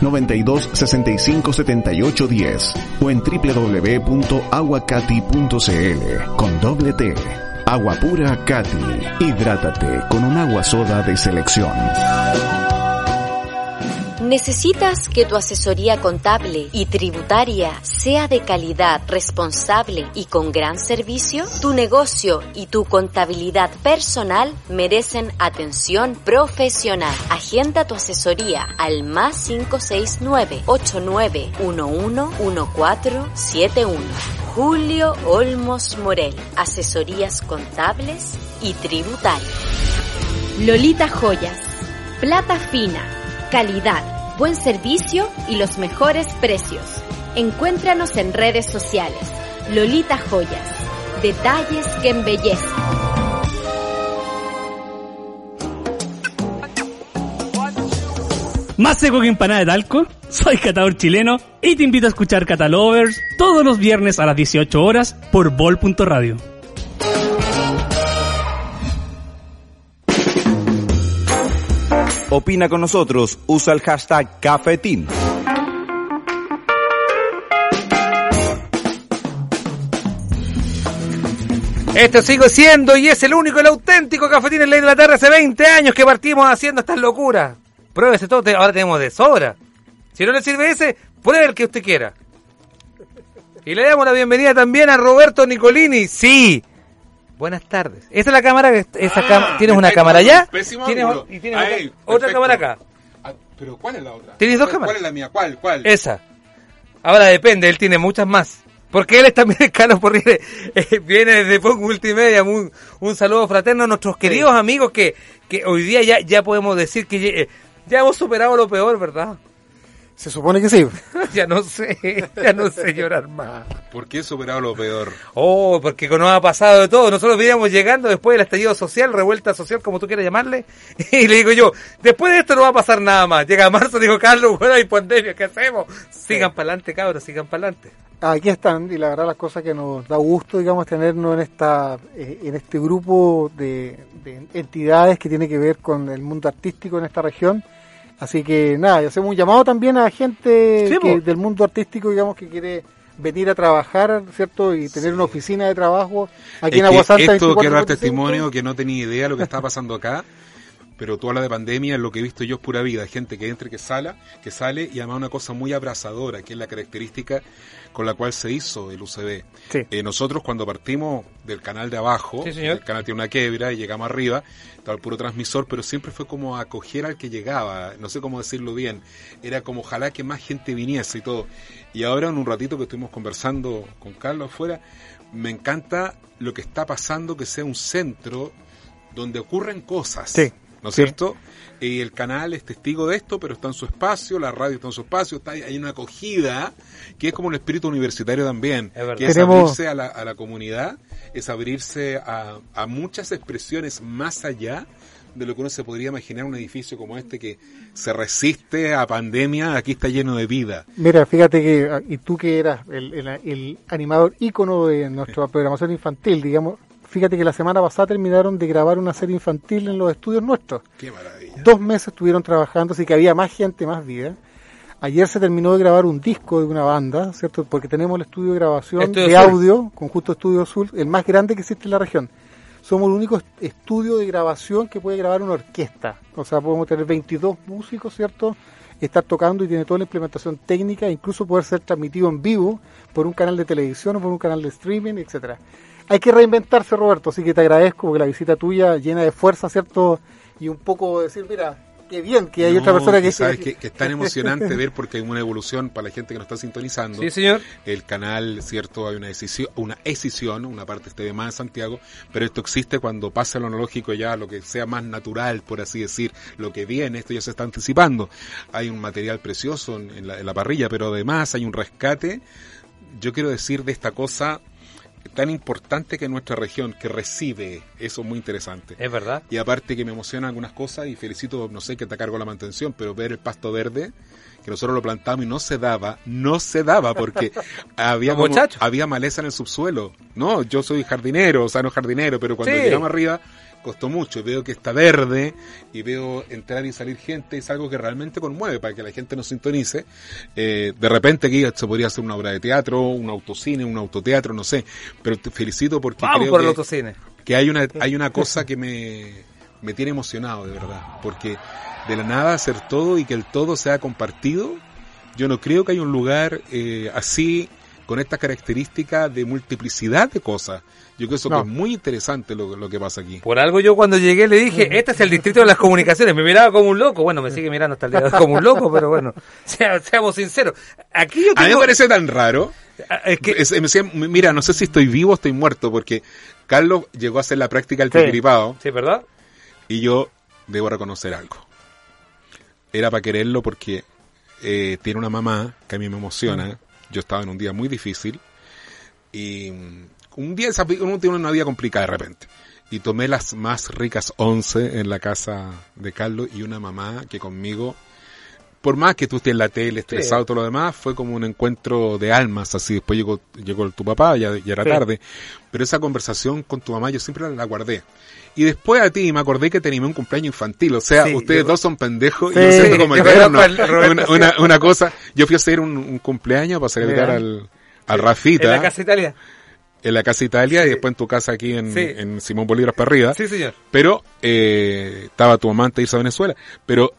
92 65 78 10 o en www.aguacati.cl con doble T. Agua pura Cati. Hidrátate con un agua soda de selección.
¿Necesitas que tu asesoría contable y tributaria sea de calidad, responsable y con gran servicio? Tu negocio y tu contabilidad personal merecen atención profesional. Agenda tu asesoría al más 569-8911-1471. Julio Olmos Morel, asesorías contables y tributarias. Lolita Joyas, plata fina, calidad, buen servicio y los mejores precios. Encuéntranos en redes sociales. Lolita Joyas, detalles que embellecen.
Más seco que empanada de talco, soy catador chileno y te invito a escuchar Catalovers todos los viernes a las 18 horas por bol.radio.
Opina con nosotros, usa el hashtag Cafetín.
Esto sigo siendo y es el único, el auténtico cafetín en la Inglaterra hace 20 años que partimos haciendo estas locuras. Pruébese todo, ahora tenemos de sobra. Si no le sirve ese, pruebe el que usted quiera. Y le damos la bienvenida también a Roberto Nicolini. Sí. Buenas tardes. Esa es la cámara. que- Esa cama- ¿Tienes una cámara allá?
pésimo
¿Tienes, y tienes
Ahí,
otra,
perfecto.
cámara acá.
Ah, pero ¿cuál es la otra?
¿Tienes dos
¿Cuál-
cámaras?
¿Cuál es la mía? ¿Cuál? ¿Cuál?
Esa. Ahora depende, él tiene muchas más. Porque él es también (laughs) Carlos Porriere, eh, viene desde Punk Multimedia. Un, un saludo fraterno a nuestros queridos amigos que, que hoy día ya, ya podemos decir que eh, ya hemos superado lo peor, ¿verdad?
Se supone que sí. (laughs)
ya no sé, ya no sé llorar más.
¿Por qué he superado lo peor?
Oh, porque nos ha pasado de todo. Nosotros veníamos llegando después del estallido social, revuelta social, como tú quieras llamarle. (laughs) Y le digo yo, después de esto no va a pasar nada más. Llega marzo, digo, Carlos, bueno, hay pandemia, ¿qué hacemos? Sigan para adelante, cabros, sigan para adelante.
Aquí están, y la verdad las cosas que nos da gusto, digamos, tenernos en esta eh, en este grupo de, de entidades que tiene que ver con el mundo artístico en esta región. Así que nada, y hacemos un llamado también a gente
Sí,
que- del mundo artístico, digamos, que quiere venir a trabajar, ¿cierto? Y tener una oficina de trabajo aquí
Es
en Agua
que
Santa.
esto quiero dar
24-25.
testimonio que no tenía idea de lo que estaba pasando acá. Pero tú hablas de pandemia, lo que he visto yo es pura vida, gente que entra y que sale, que sale y además una cosa muy abrazadora, que es la característica con la cual se hizo el UCB.
Sí.
Eh, nosotros cuando partimos del canal de abajo,
Sí,
el canal tiene una quebra y llegamos arriba, estaba el puro transmisor, pero siempre fue como acoger al que llegaba, no sé cómo decirlo bien, era como ojalá que más gente viniese y todo. Y ahora en un ratito que estuvimos conversando con Carlos afuera, me encanta lo que está pasando, que sea un centro donde ocurren cosas.
Sí.
¿No es
Sí.
cierto? Y el canal es testigo de esto, pero está en su espacio, la radio está en su espacio, está hay una acogida que es como un espíritu universitario también,
Es verdad.
que es abrirse a la, a la comunidad, es abrirse a, a muchas expresiones más allá de lo que uno se podría imaginar un edificio como este que se resiste a pandemia, aquí está lleno de vida.
Mira, fíjate que, ah, y tú que eras el, el- el animador ícono de nuestra programación infantil, digamos, fíjate que la semana pasada terminaron de grabar una serie infantil en los estudios nuestros.
Qué maravilla.
Dos meses estuvieron trabajando, así que había más gente, más vida. Ayer se terminó de grabar un disco de una banda, ¿cierto? Porque tenemos el estudio de grabación
Estudio
de
Sur.
audio, Conjunto Estudio Azul, el más grande que existe en la región. Somos el único est- estudio de grabación que puede grabar una orquesta. O sea, podemos tener 22 músicos, ¿cierto? Estar tocando y tiene toda la implementación técnica, incluso poder ser transmitido en vivo por un canal de televisión o por un canal de streaming, etcétera. Hay que reinventarse, Roberto, así que te agradezco porque la visita tuya llena de fuerza, ¿cierto? Y un poco decir, mira, qué bien que hay
No,
otra persona que...
sabes que, que es tan (laughs) emocionante ver porque hay una evolución para la gente que nos está sintonizando.
Sí, señor.
El canal, cierto, hay una decisión, una escisión, una parte este de más en Santiago, pero esto existe cuando pasa lo analógico ya, lo que sea más natural, por así decir, lo que viene, esto ya se está anticipando. Hay un material precioso en, en la, en la parrilla, pero además hay un rescate, yo quiero decir, de esta cosa tan importante que en nuestra región, que recibe, eso es muy interesante.
Es verdad.
Y aparte que me emocionan algunas cosas y felicito, no sé que te cargo la mantención, pero ver el pasto verde, que nosotros lo plantamos y no se daba, no se daba porque (laughs) había, como- había maleza en el subsuelo. No, yo soy jardinero, o sea, no jardinero, pero cuando
Sí.
llegamos arriba costó mucho. Veo que está verde y veo entrar y salir gente, es algo que realmente conmueve para que la gente nos sintonice. Eh, de repente aquí se podría hacer una obra de teatro, un autocine, un autoteatro, no sé, pero te felicito porque
Vamos
creo
por
que
el autocine.
que hay una hay una cosa que me, me tiene emocionado de verdad porque de la nada hacer todo y que el todo sea compartido yo no creo que haya un lugar eh, así con esta característica de multiplicidad de cosas yo creo que eso
No.
que es muy interesante lo, lo que pasa aquí
Por algo yo cuando llegué le dije, este es el distrito de las comunicaciones. Me miraba como un loco. Bueno, me sigue mirando hasta el día de hoy como un loco, pero bueno, (laughs) sea- seamos sinceros. Aquí yo
a mí me
tengo...
parece tan raro
Es que...
Es- me decía, mira no sé si estoy vivo o estoy muerto porque Carlos llegó a hacer la práctica del
Sí.
Sí, ¿verdad?
Y yo debo reconocer algo. Era para quererlo porque eh, tiene una mamá que a mí me emociona. Yo estaba en un día muy difícil y un día uno tiene una vida complicada de repente. Y tomé las más ricas once en la casa de Carlos y una mamá que conmigo, por más que tú estés en la tele, estresado, todo lo demás, fue como un encuentro de almas, así. Después llegó, llegó tu papá, ya, ya era
Sí.
tarde. Pero esa conversación con tu mamá yo siempre la guardé. Y después a ti me acordé que te animé un cumpleaños infantil. O sea,
Sí,
ustedes
yo-
dos son pendejos
Sí,
y yo siento como eterno. (laughs) Una, una, una cosa, yo fui a hacer un, un cumpleaños para celebrar al, al Rafita
En la Casa Italia.
en la casa Italia y después en tu casa aquí en, en Simón Bolívar para arriba.
Sí, señor.
Pero eh, estaba tu de irse a Venezuela. Pero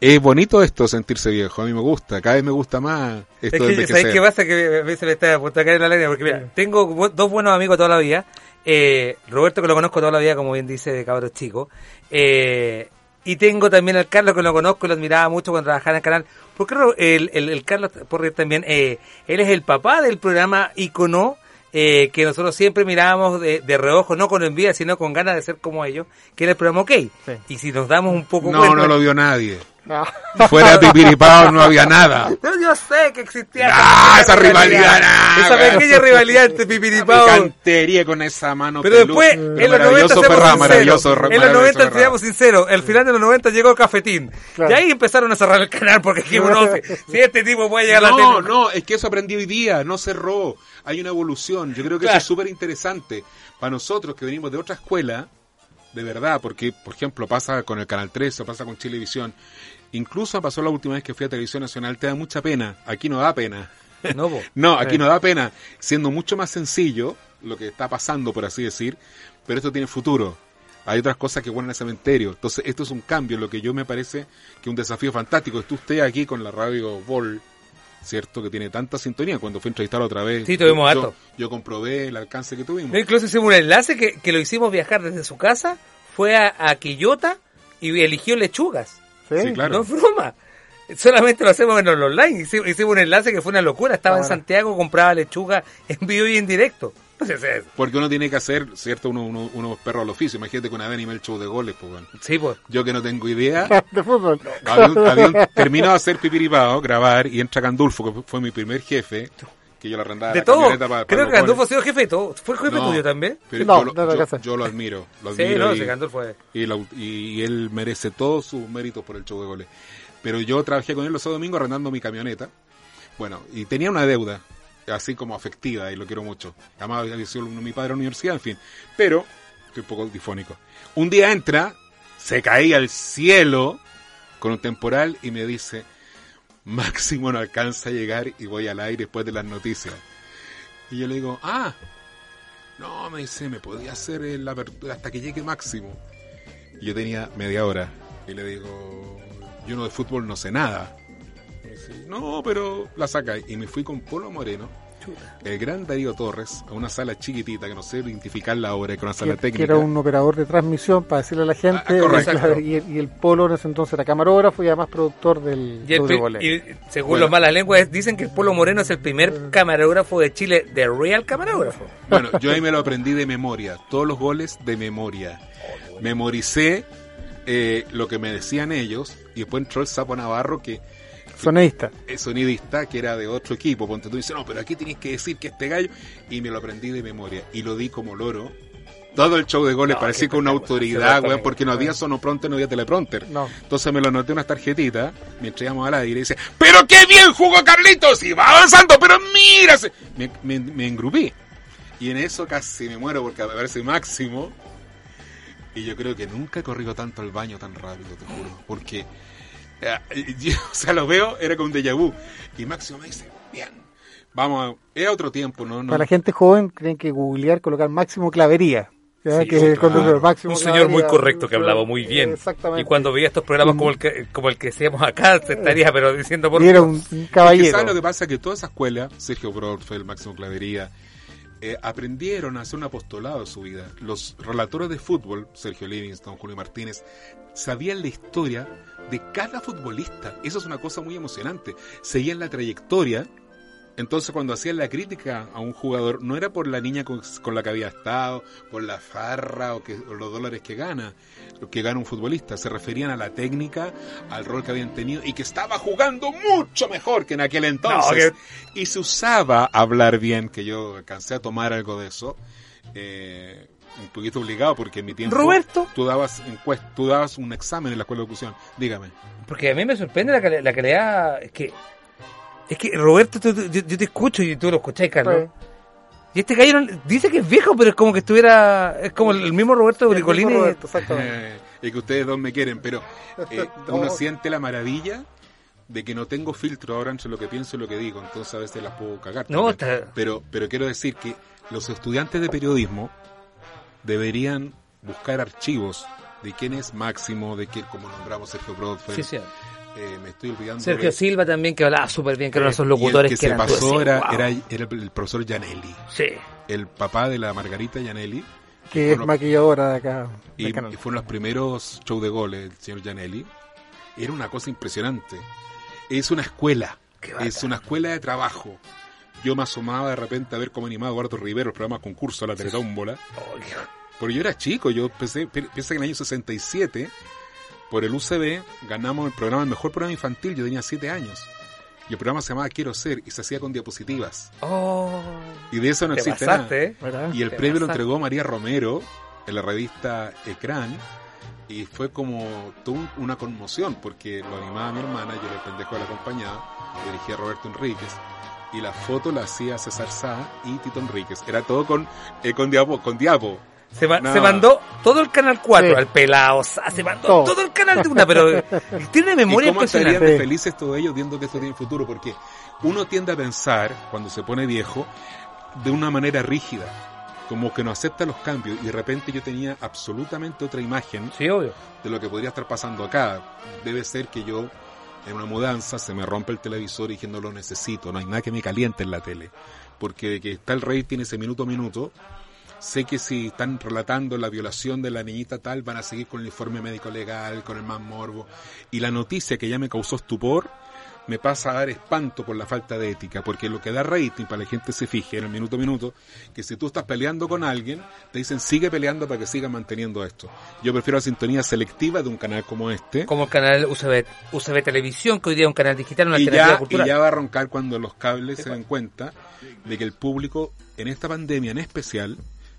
es bonito esto sentirse viejo. A mí me gusta. Cada vez me gusta más
Es
esto de
que, ¿sabes
envejecer.
qué pasa? Que a veces me está a punto de caer la lágrima. Porque mira, tengo dos buenos amigos toda la vida. Eh, Roberto, que lo conozco toda la vida, como bien dice, de cabros chicos. Eh, y tengo también al Carlos, que lo conozco y lo admiraba mucho cuando trabajaba en el canal. Porque el, el, el Carlos Porrier también, eh, él es el papá del programa Icono. Eh, que nosotros siempre mirábamos de, de reojo, no con envidia, sino con ganas de ser como ellos, que era el programa OK. Y si nos damos un poco
No,
cuenta-
no lo vio nadie. Fuera de Pipiripao no había nada.
Pero yo sé que existía
Ah, esa rivalidad, nah,
esa pequeña rivalidad entre Pipiripao.
Cantería con esa mano
Pero después, en los 90
Maravilloso
seamos
Ferrá,
sinceros.
maravilloso,
En los
maravilloso
90
Ferrá.
seamos sinceros. El final de los 90 llegó Cafetín.
Claro.
Y ahí empezaron a cerrar el canal porque que uno, (laughs) si, si este tipo puede llegar a la
No,
tele.
no, es que eso aprendí hoy día, no cerró. Hay una evolución. Yo creo que
Claro.
eso es súper interesante. Para nosotros que venimos de otra escuela, de verdad, porque, por ejemplo, pasa con el Canal 13, pasa con Chilevisión. Incluso pasó la última vez que fui a Televisión Nacional, te da mucha pena. Aquí no da pena.
No, (laughs)
aquí no da pena. Siendo mucho más sencillo lo que está pasando, por así decir, pero esto tiene futuro. Hay otras cosas que vuelven al cementerio. Entonces, esto es un cambio, lo que yo me parece que un desafío fantástico. Está usted aquí con la radio Vol, ¿cierto? Que tiene tanta sintonía. Cuando fui a entrevistar otra vez,
Sí, tuvimos
yo, yo comprobé el alcance que tuvimos.
No, Incluso hicimos un enlace que, que lo hicimos viajar desde su casa, fue a, a Quillota y eligió lechugas.
Sí, claro.
No es broma. Solamente lo hacemos en el online. Hicimos, hicimos un enlace que fue una locura. Estaba en. Santiago, compraba lechuga en vivo y en directo.
Porque uno tiene que hacer, ¿cierto? Uno, uno, unos perros al oficio. Imagínate que una vez animé el show de goles, pues, bueno.
Sí, pues.
Yo que no tengo idea. (laughs)
de fútbol.
Había un- había un- termino de hacer pipiripao, grabar, y entra Gandulfo, que fue mi primer jefe, que yo le arrendaba
de
la
todo.
camioneta para- para
Creo que Gandulfo
goles.
ha sido jefe de todo. ¿Fue jefe
No,
tuyo también?
pero
No,
yo, lo-
no lo
yo-
alcanza.
yo lo admiro, lo
Sí,
admiro
no,
y,
sí, Gandulfo es-
y, la- y él merece todos sus méritos por el show de goles. Pero yo trabajé con él los sábados domingos arrendando mi camioneta. Bueno, y tenía una deuda, así como afectiva, y lo quiero mucho. Además, había sido mi padre en la universidad, en fin. Pero, estoy un poco difónico. Un día entra, se caía al cielo con un temporal y me dice, Máximo no alcanza a llegar y voy al aire después de las noticias. Y yo le digo, ah, no, me dice, me podía hacer la apertura hasta que llegue Máximo. Y yo tenía media hora. Y le digo, yo no de fútbol no sé nada. No, pero la saca. Y me fui con Polo Moreno, el gran Darío Torres, a una sala chiquitita que no sé identificar la hora, que era una sala
que, que
técnica.
era un operador de transmisión para decirle a la gente.
Ah, correcto.
claro, y, el, y el Polo en ese entonces era camarógrafo y además productor del
Y, el según
Bueno.
los malas lenguas, dicen que el Polo Moreno es el primer camarógrafo de Chile, de real camarógrafo.
Bueno, yo ahí me lo aprendí de memoria, todos los goles de memoria. Memoricé eh, lo que me decían ellos y después entró el Sapo Navarro que
Sonidista.
es sonidista que era de otro equipo. Ponte tú y dices, no, pero aquí tienes que decir que este gallo. Y me lo aprendí de memoria y lo di como loro. Todo el show de goles
No,
parecía con una autoridad, weón, porque no había sonopronter, no había teleprompter.
No.
Entonces me lo anoté en unas tarjetitas mientras íbamos al aire y dice, ¡Pero qué bien jugó Carlitos! Y va avanzando, pero mira. se-". Me, me, me engrupí. Y en eso casi me muero porque aparece Máximo. Y yo creo que nunca he corrido tanto al baño tan rápido, te juro. Porque, eh, yo, (laughs) o sea, lo veo, era como un déjà vu. Y Máximo me dice, bien, vamos, a- era otro tiempo, ¿no? no
Para la gente joven, tienen que googlear, colocar Máximo Clavería.
Sí,
que es el
claro.
conductor Máximo
Un señor muy correcto que hablaba muy bien.
Exactamente.
Y cuando veía estos programas como el que, como el que hacíamos acá, se estaría pero diciendo por
Y era un,
Es que
caballero.
¿sabes lo que pasa? Que toda esa escuela, Sergio Brodfeld, Máximo Clavería, eh, aprendieron a hacer un apostolado de su vida. Los relatores de fútbol, Sergio Livingston, Julio Martínez, sabían la historia de cada futbolista. Eso es una cosa muy emocionante. Seguían la trayectoria. Entonces, cuando hacían la crítica a un jugador, no era por la niña con, con la que había estado, por la farra o, que, o los dólares que gana, lo que gana un futbolista. Se referían a la técnica, al rol que habían tenido y que estaba jugando mucho mejor que en aquel entonces. Y se usaba hablar bien, que yo alcancé a tomar algo de eso. eh, un poquito obligado porque en mi tiempo
Roberto.
tú dabas encuest- tú dabas un examen en la escuela de locución dígame
Porque a mí me sorprende la, la calidad. Es que, es que Roberto, tú- yo, yo te escucho y tú lo escuchás, Carlos. Y este gallo no- dice que es viejo, pero es como que estuviera. Es como el mismo Roberto Bricolini.
Roberto, exactamente.
Eh, (laughs) y que ustedes dos me quieren, pero eh, (laughs)
No.
uno siente la maravilla de que no tengo filtro ahora entre lo que pienso y lo que digo, entonces a veces las puedo cagar.
No, está-
pero, pero quiero decir que los estudiantes de periodismo deberían buscar archivos de quién es Máximo, de quién, como nombramos Sergio Brodfeld.
Sí, sí.
Eh, me estoy olvidando.
Sergio
de-
Silva también, que hablaba súper bien, que eran esos
y el
locutores
que,
que,
se
eran
pasó era,
"Wow".
era, era el profesor Janelli,
Sí.
el papá de la Margarita Janelli.
que es maquilladora de acá.
y, fueron los primeros show de goles, el señor Janelli. Era una cosa impresionante. Es una escuela, es una escuela de trabajo. Yo me asomaba de repente a ver cómo animaba Eduardo Rivero el programa concurso a la teletómbola. Porque yo era chico, yo empecé, pi- piensa que en el año 67 por el UCB ganamos el programa, el mejor programa infantil, yo tenía 7 años. Y el programa se llamaba Quiero Ser y se hacía con diapositivas.
Oh,
Y de eso no
te
existe nada.
¿eh?
Y el
Te
premio lo entregó María Romero en la revista Ecrán. Y fue como un- una conmoción porque lo animaba mi hermana, yo era el pendejo de la acompañaba, dirigía a Roberto Enríquez. Y la foto la hacía César Sá y Tito Enríquez. Era todo con, eh, con diapo. Con diapo.
Se, mandó todo el canal 4
Sí.
al pelado. Se mandó
Todo.
todo. el canal de una, pero (laughs) tiene memoria
¿Y cómo estarían
impresionante.
de felices todos ellos viendo que esto tiene futuro? Porque uno tiende a pensar, cuando se pone viejo, de una manera rígida, como que no acepta los cambios, y de repente yo tenía absolutamente otra imagen de lo que podría estar pasando acá. Debe ser que yo, en una mudanza, se me rompe el televisor y que no lo necesito, no hay nada que me caliente en la tele. Porque de que está el rating ese minuto a minuto, sé que si están relatando la violación de la niñita tal, van a seguir con el informe médico legal, con el más morbo. Y la noticia que ya me causó estupor, me pasa a dar espanto por la falta de ética, porque lo que da rating para la gente se fije en el minuto a minuto, que si tú estás peleando con alguien, te dicen sigue peleando para que siga manteniendo esto. Yo prefiero la sintonía selectiva de un canal como este.
Como el canal UCB, UCB Televisión, que hoy día es un canal digital, una
y ya, y ya va a roncar cuando los cables se den cuenta de que el público en esta pandemia en especial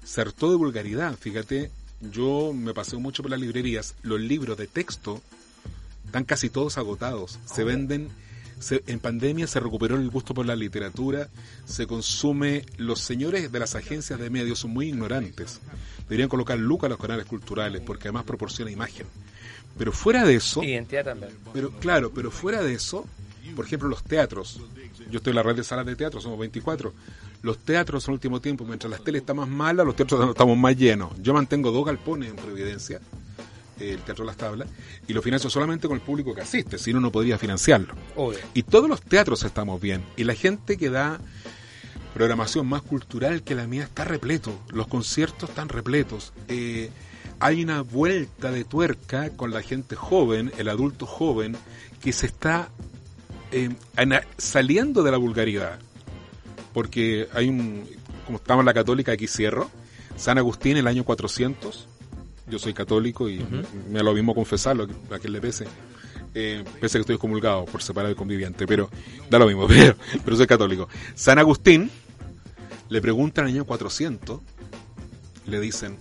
se hartó de vulgaridad. Fíjate, yo me paseo mucho por las librerías, los libros de texto están casi todos agotados, se venden se- en pandemia se recuperó el gusto por la literatura, se consume, los señores de las agencias de medios son muy ignorantes, deberían colocar lucas a los canales culturales porque además proporciona imagen. Pero fuera de eso,
Identidad también.
pero claro, pero fuera de eso, por ejemplo, los teatros. Yo estoy en la red de salas de teatro, somos 24. Los teatros en el último tiempo, mientras las teles están más malas, los teatros estamos más llenos. Yo mantengo dos galpones en Providencia, eh, el Teatro Las Tablas, y lo financio solamente con el público que asiste, si no, no podría financiarlo.
Obvio.
Y todos los teatros estamos bien. Y la gente que da programación más cultural que la mía está repleto. Los conciertos están repletos. Eh, hay una vuelta de tuerca con la gente joven, el adulto joven, que se está eh, saliendo de la vulgaridad. Porque hay un, como estamos en la católica, aquí cierro, San Agustín el año 400, yo soy católico y me lo mismo confesarlo, a quien le pese. Eh, pese a que estoy excomulgado por separar el conviviente, pero da lo mismo, (laughs) pero, pero soy católico. San Agustín le preguntan en el año 400, le dicen,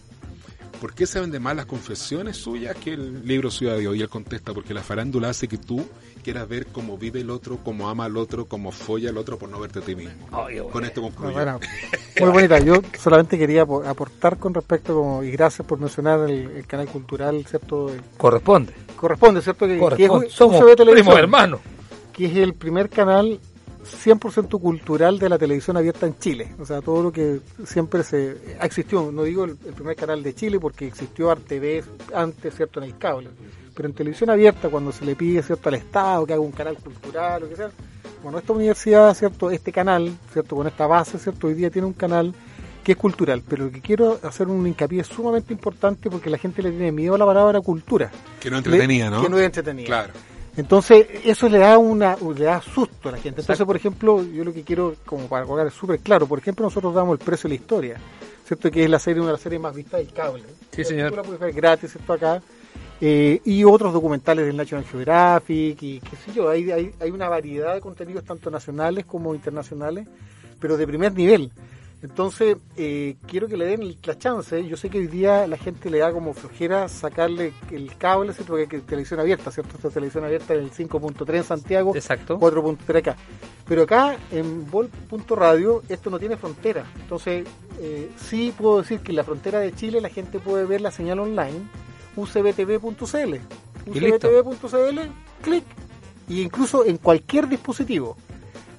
¿por qué se venden más las confesiones suyas que el libro Ciudad de Dios? Y él contesta, porque la farándula hace que tú quieras ver cómo vive el otro, cómo ama al otro, cómo folla al otro por no verte a ti mismo. Con esto concluyo.
Bueno, (laughs) muy bonita. Yo solamente quería apo- aportar con respecto, como, y gracias por mencionar el, el canal cultural, ¿cierto?
Corresponde.
Corresponde, ¿cierto? Que,
Corresponde.
que es
Somos primos hermanos.
Que es el primer canal 100% cultural de la televisión abierta en Chile. O sea, todo lo que siempre se existió, no digo el, el primer canal de Chile porque existió RTV antes, ¿cierto? En el cable. Pero en televisión abierta, cuando se le pide, ¿cierto? Al Estado que haga un canal cultural, lo que sea. Bueno, esta universidad, ¿cierto? Este canal, ¿cierto? Con esta base, ¿cierto? Hoy día tiene un canal que es cultural, pero lo que quiero hacer un hincapié sumamente importante porque la gente le tiene miedo a la palabra cultura.
Que no entretenía,
Le-
¿no?
Que no es entretenida.
Claro.
Entonces, eso le da una le da susto a la gente. Entonces, por ejemplo, yo lo que quiero, como para colgar, es súper claro. Por ejemplo, nosotros damos el precio de la historia, ¿cierto? Que es la serie, una de las series más vistas del cable.
Sí, señor.
Tú la puedes ver gratis, ¿cierto? Acá. Eh, y otros documentales del National Geographic y qué sé yo. Hay, hay, hay una variedad de contenidos, tanto nacionales como internacionales, pero de primer nivel. Entonces, eh, quiero que le den la chance. Yo sé que hoy día la gente le da como flojera sacarle el cable, ¿cierto? Porque hay televisión abierta, ¿cierto? Esta televisión abierta en el 5.3 en Santiago,
Exacto.
4.3 acá. Pero acá, en Vol.radio, esto no tiene frontera. Entonces, eh, sí puedo decir que en la frontera de Chile la gente puede ver la señal online ucbtv.cl. Ucbtv.cl, clic. Y incluso en cualquier dispositivo.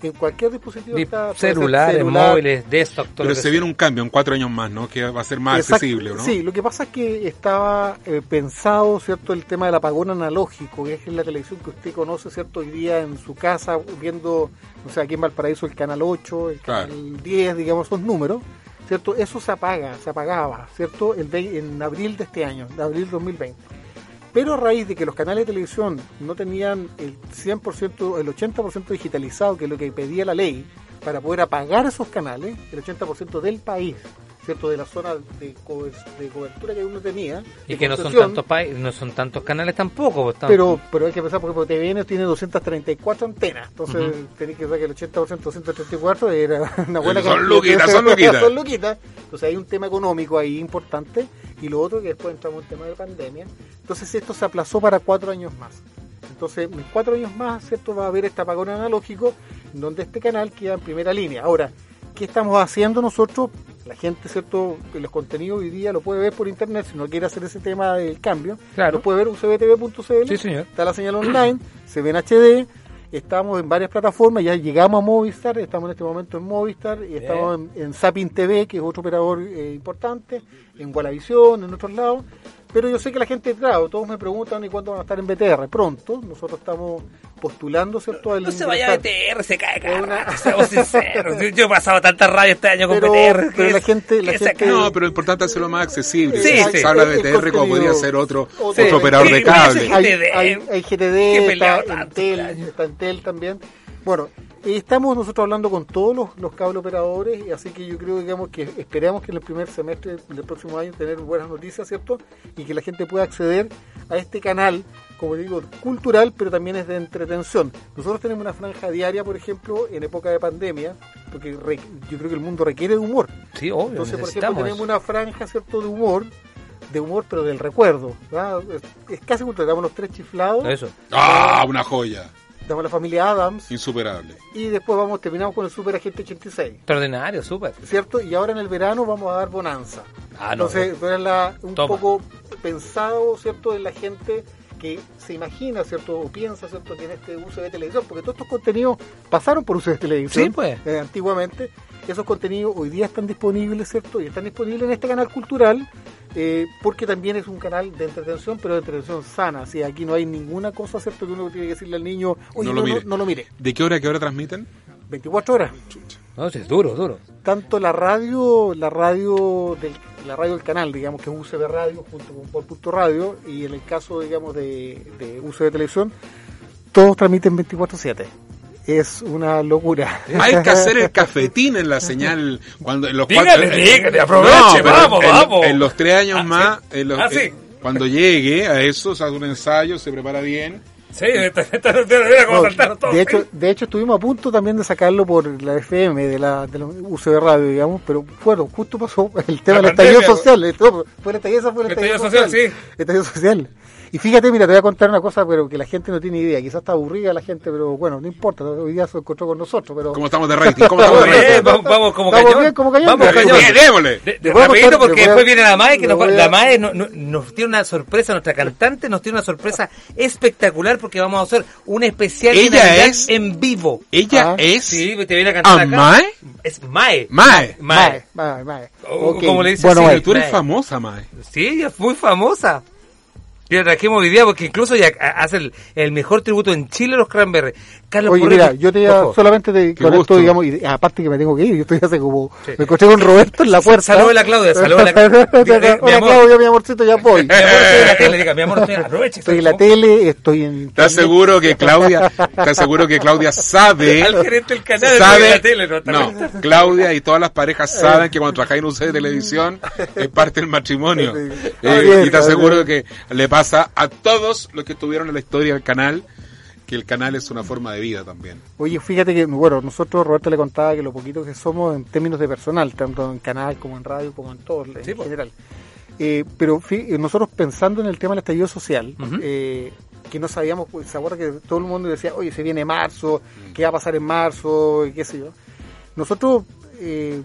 En cualquier dispositivo está,
celulares,
celular,
móviles, desktop, todo
Pero se
sea.
viene un cambio en cuatro años más, ¿no? Que va a ser más
Exacto.
accesible, ¿no?
Sí, lo que pasa es que estaba eh, pensado, ¿cierto? El tema del apagón analógico, que es la televisión que usted conoce, ¿cierto? Hoy día en su casa, viendo, o sea, aquí en Valparaíso el canal 8, el
Claro.
canal 10, digamos, son números, ¿cierto? Eso se apaga, se apagaba, ¿cierto? El en abril de este año, de abril 2020. Pero a raíz de que los canales de televisión no tenían el 100%, el 80% digitalizado, que es lo que pedía la ley, para poder apagar esos canales, el 80% del país, ¿cierto? De la zona de, co- de cobertura que uno tenía.
Y que no son tantos pa- no son tantos canales tampoco. pues, están-
Pero, pero hay que pensar, por ejemplo, TVN tiene 234 antenas, entonces
Ujú.
tenéis que saber que el 80% de 234 era (laughs) una buena
Son luquitas, son luquitas. (laughs)
Son luquitas. Entonces hay un tema económico ahí importante y lo otro que después entramos en el tema de pandemia. Entonces esto se aplazó para cuatro años más. Entonces, en cuatro años más, ¿cierto? Va a haber este apagón analógico donde este canal queda en primera línea. Ahora, ¿qué estamos haciendo nosotros? La gente, ¿cierto? Los contenidos hoy día lo puede ver por internet si no quiere hacer ese tema del cambio.
Claro.
Lo puede ver ucbtv.cl.
Sí, señor.
Está la señal online, se ve en HD. Estamos en varias plataformas, ya llegamos a Movistar, estamos en este momento en Movistar y estamos en, en Sapin TV, que es otro operador eh, importante, en Gualavisión, en otros lados. Pero yo sé que la gente, claro, todos me preguntan y cuándo van a estar en BTR. Pronto, nosotros estamos postulando, ¿cierto? al
No se vaya a. BTR, se cae
Es una-.
Seamos sinceros. Yo- he pasado tanta rabia este año con
Pero-
BTR.
pero la gente- la
se
gente-.
No, pero lo importante es hacerlo más accesible.
Sí,
se
sí.
habla de
El
BTR como podría ser otro,
otro-
otro
Sí,
operador
sí,
de cable.
hay,
GTD.
hay, hay GTD, está
este año.
está Entel también. Bueno, eh, estamos nosotros hablando con todos los, los cable operadores, y así que yo creo digamos que esperamos que en el primer semestre del próximo año tener buenas noticias, ¿cierto? Y que la gente pueda acceder a este canal, como digo, cultural, pero también es de entretención. Nosotros tenemos una franja diaria, por ejemplo, en época de pandemia, porque re- yo creo que el mundo requiere de humor.
Sí, obvio.
Entonces, por ejemplo, tenemos una franja, ¿cierto?, de humor, de humor, pero del recuerdo. ¿verdad? Es, casi cultural. Damos los tres chiflados,
Eso.
¡Ah! Una joya.
Damos la familia Adams,
Insuperable.
y después vamos terminamos con el Super Agente 86.
Extraordinario, súper.
¿Cierto? Y ahora en el verano vamos a dar Bonanza.
Ah, no.
Entonces, la- un
Toma.
poco pensado, ¿cierto?, en la gente que se imagina, ¿cierto?, o piensa, ¿cierto?, que en este uso de televisión, porque todos estos contenidos pasaron por uso de televisión
Sí, pues.
eh, antiguamente. Esos contenidos hoy día están disponibles, ¿cierto?, y están disponibles en este canal cultural, eh, porque también es un canal de entretención, pero de entretención sana. Así aquí no hay ninguna cosa, ¿cierto?, que uno tiene que decirle al niño, oye,
No
no,
lo mire.
no lo mire.
¿De qué hora a qué hora transmiten?
24 horas.
No, es duro, duro.
tanto la radio, la radio del, la radio del canal, digamos que es UCB Radio junto con Por Punto Radio, y en el caso, digamos, de, de UCB Televisión, todos transmiten 24-7. Es una locura. (laughs)
Hay que hacer el cafetín en la señal cuando en los
Dígale,
cuatro-
dígale, aproveche,
pero
vamos,
en,
vamos.
En los tres años
Ah,
más,
sí.
en los-
Ah, sí.
eh, cuando llegue a eso, se hace un ensayo, se prepara bien.
Sí, esta, esta, esta- como
No, de hecho, de hecho estuvimos a punto también de sacarlo por la FM de la, de la UCB Radio, digamos, pero bueno, justo pasó el tema
La
del estallido social. no, fue el estallido, fue el estallido
estallido
social.
social,
El estallido social. Y fíjate, mira, te voy a contar una cosa, pero que la gente no tiene idea. Quizás está aburrida la gente, pero bueno, no importa. Hoy día se encontró con nosotros, pero...
¿Cómo estamos de rating? ¿Cómo estamos de rating?
vamos, vamos como
Estamos
cañón.
bien, como cañón.
Vamos, cañón.
Bien, démosle.
De- de- rapidito, porque
a-
después viene la MAE, que nos,
a-
la MAE no- no- nos tiene una sorpresa, nuestra cantante nos tiene una sorpresa espectacular porque vamos a hacer un especial
Ella es-
en vivo.
Ella
Ah,
es
Sí, te viene a cantar
¿Ah,
acá.
Mae?
Es MAE.
Mae.
MAE.
Mae, mae.
O-
Ok.
como le dice
Bueno.
Pero tú eres
Mae.
famosa, Mae.
Sí, ella es muy famosa. Y la trajimos hoy día porque incluso ya hace el, el mejor tributo en Chile los Cranberry. Carlos
Oye, mira, yo te solamente con
gusto.
esto, digamos, y aparte que me tengo que ir, yo estoy hace como,
Sí.
me encontré con Roberto en la puerta.
Saludos a la Claudia, saludos a la- (laughs)
Hola. Claudia, mi amorcito, ya voy. (laughs)
Mi amor, estoy en la tele, diga, mi amor, estoy en aproveche. (laughs)
Estoy en la tele, estoy en...
¿Estás seguro que Claudia, estás seguro que Claudia sabe,
Al gerente del canal,
sabe,
en la tele, no.
Claudia y todas las parejas saben que cuando trabajáis en un set de televisión es parte del matrimonio.
Sí.
Eh, y te
está
aseguro
bien.
que le pasa a todos los que estuvieron en la historia del canal, que el canal es una forma de vida también.
Oye, fíjate que, bueno, nosotros, Roberto le contaba que lo poquito que somos en términos de personal, tanto en canal como en radio, como en todo, en
Sí, pues.
general. Eh, pero eh, nosotros pensando en el tema del estallido social, eh, que no sabíamos, pues, se acuerda que todo el mundo decía, oye, se viene marzo, ¿qué va a pasar en marzo? Y qué sé yo. Nosotros eh,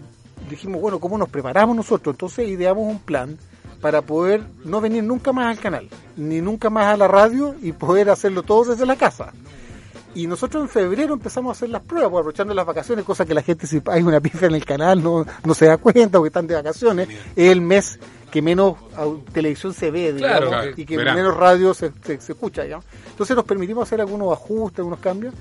dijimos, bueno, ¿cómo nos preparamos nosotros? Entonces ideamos un plan para poder no venir nunca más al canal, ni nunca más a la radio y poder hacerlo todo desde la casa. Y nosotros en febrero empezamos a hacer las pruebas, pues, aprovechando las vacaciones, cosa que la gente si hay una pifia en el canal no, no se da cuenta porque están de vacaciones. Es el mes que menos televisión se ve, digamos,
Claro,
claro,
y que menos radio se, se, se escucha, digamos. Entonces nos permitimos hacer algunos ajustes, algunos cambios.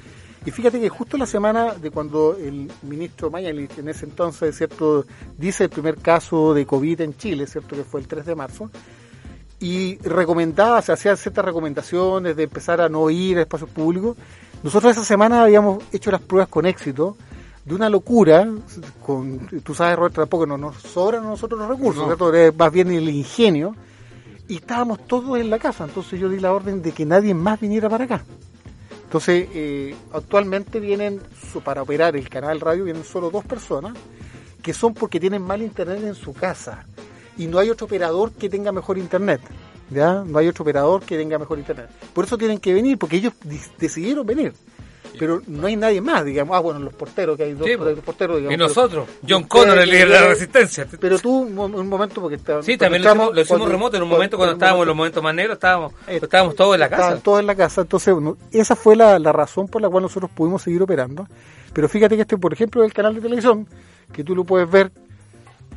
Y fíjate que justo la semana de cuando el ministro Mañalich, en ese entonces, ¿cierto?, dice el primer caso de COVID en Chile, ¿cierto?, que fue el 3 de marzo, y recomendaba, se hacían ciertas recomendaciones de empezar a no ir a espacios públicos. Nosotros esa semana habíamos hecho las pruebas con éxito de una locura, con, tú sabes, Roberto, tampoco no nos sobran a nosotros los recursos, ¿cierto? Es más bien el ingenio, y estábamos todos en la casa, entonces yo di la orden de que nadie más viniera para acá. Entonces, eh, actualmente vienen, para operar el canal radio, vienen solo dos personas, que son porque tienen mal internet en su casa, y no hay otro operador que tenga mejor internet. ¿Ya? No hay otro operador que tenga mejor internet. Por eso tienen que venir, porque ellos di- decidieron venir. Pero no hay nadie más, digamos. Ah, bueno, los porteros, que hay dos
Sí, po.
porteros, digamos.
Y nosotros, John Connor, el líder de la resistencia.
Pero tú, un, mo- un momento, porque está,
Sí, también lo
estamos-
hicimos, lo hicimos
cuando-
remoto en un momento cuando estábamos en los momentos más negros, estábamos, estábamos todos en la casa.
Todos en la casa, entonces no, esa fue la, la razón por la cual nosotros pudimos seguir operando. Pero fíjate que este, por ejemplo, el canal de televisión, que tú lo puedes ver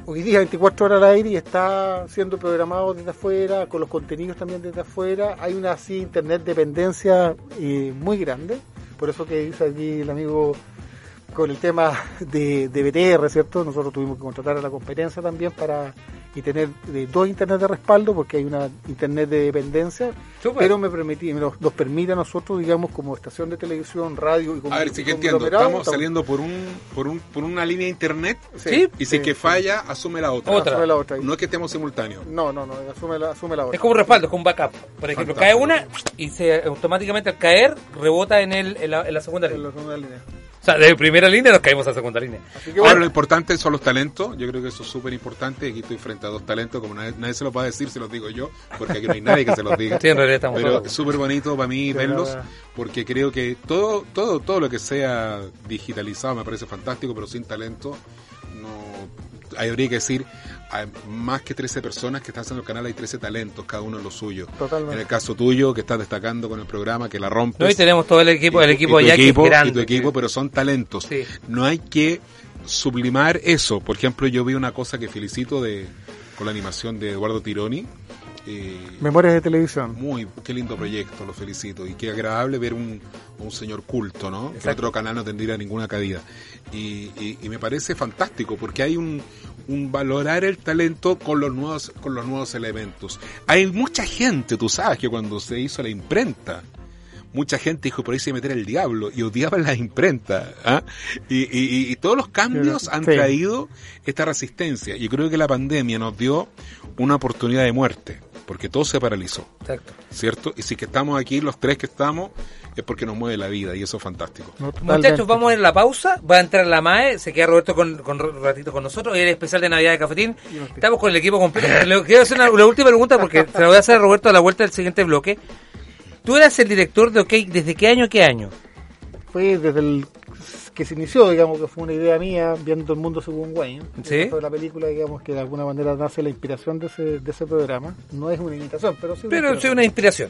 hoy día 24 horas al aire y está siendo programado desde afuera, con los contenidos también desde afuera. Hay una así internet dependencia eh, muy grande, por eso que dice aquí el amigo con el tema de, de BTR, ¿cierto? Nosotros tuvimos que contratar a la competencia también para y tener eh, dos internet de respaldo porque hay una internet de dependencia, pero me permití, nos, nos permite a nosotros, digamos, como estación de televisión, radio y como
A ver, si que entiendo, estamos saliendo por un por un por una línea de internet
Sí,
y si
sí,
que
sí.
falla asume la otra.
Otra.
Asume la otra.
No es que estemos simultáneos.
No, no, no, asume la, asume la otra.
Es como un respaldo, es como un backup. Por ejemplo,
Fantástico.
cae una y se automáticamente al caer rebota en, el, en, la, en la segunda
En
línea.
la segunda línea.
Sea, de primera línea nos caemos a segunda línea.
Así que
Ahora
bueno,
lo importante son los talentos, yo creo que eso es súper importante, aquí estoy frente a dos talentos, como nadie, nadie se los va a decir, se los digo yo, porque aquí no hay nadie que se los diga.
Sí, en realidad estamos
Pero
todos.
es súper bonito para mí
Sí,
verlos, porque creo que todo, todo, todo lo que sea digitalizado me parece fantástico, pero sin talento no habría que decir hay más que 13 personas que están haciendo el canal hay 13 talentos, cada uno en lo suyo.
Totalmente.
En el caso tuyo, que estás destacando con el programa, que la rompes.
No, y tenemos todo el equipo, el equipo
y tu
allá que es grande.
y tu equipo, pero son talentos.
Sí.
No hay que sublimar eso. Por ejemplo, yo vi una cosa que felicito de con la animación de Eduardo Tironi. Eh,
memorias de televisión.
muy, qué lindo proyecto, lo felicito. Y qué agradable ver un, un señor culto, ¿no? Que otro canal no tendría ninguna cabida. Y, y- y me parece fantástico porque hay un, un valorar el talento con los nuevos, con los nuevos elementos. Hay mucha gente, tú sabes, que cuando se hizo la imprenta, mucha gente dijo por ahí se meter el diablo y odiaban la imprenta. ¿ah? Y, y- y todos los cambios han
Sí.
traído esta resistencia. Y creo que la pandemia nos dio una oportunidad de muerte, porque todo se paralizó.
Exacto.
¿cierto? Y si que estamos aquí, los tres que estamos, es porque nos mueve la vida y eso es fantástico.
Muchachos, vamos a ir a la pausa. Va a entrar la MAE. Se queda Roberto con, con un ratito con nosotros. Hoy el especial de Navidad de Cafetín. Estamos con el equipo completo. Le quiero hacer una, la última pregunta porque se la voy a hacer a Roberto a la vuelta del siguiente bloque. Tú eras el director de OK desde qué año a qué año?
Fue desde el que se inició, digamos, que fue una idea mía, viendo el mundo según Wayne.
Sí.
La película, digamos, que de alguna manera nace la inspiración de ese, de ese programa. No es una imitación, pero sí una
Pero
inspiración.
una inspiración.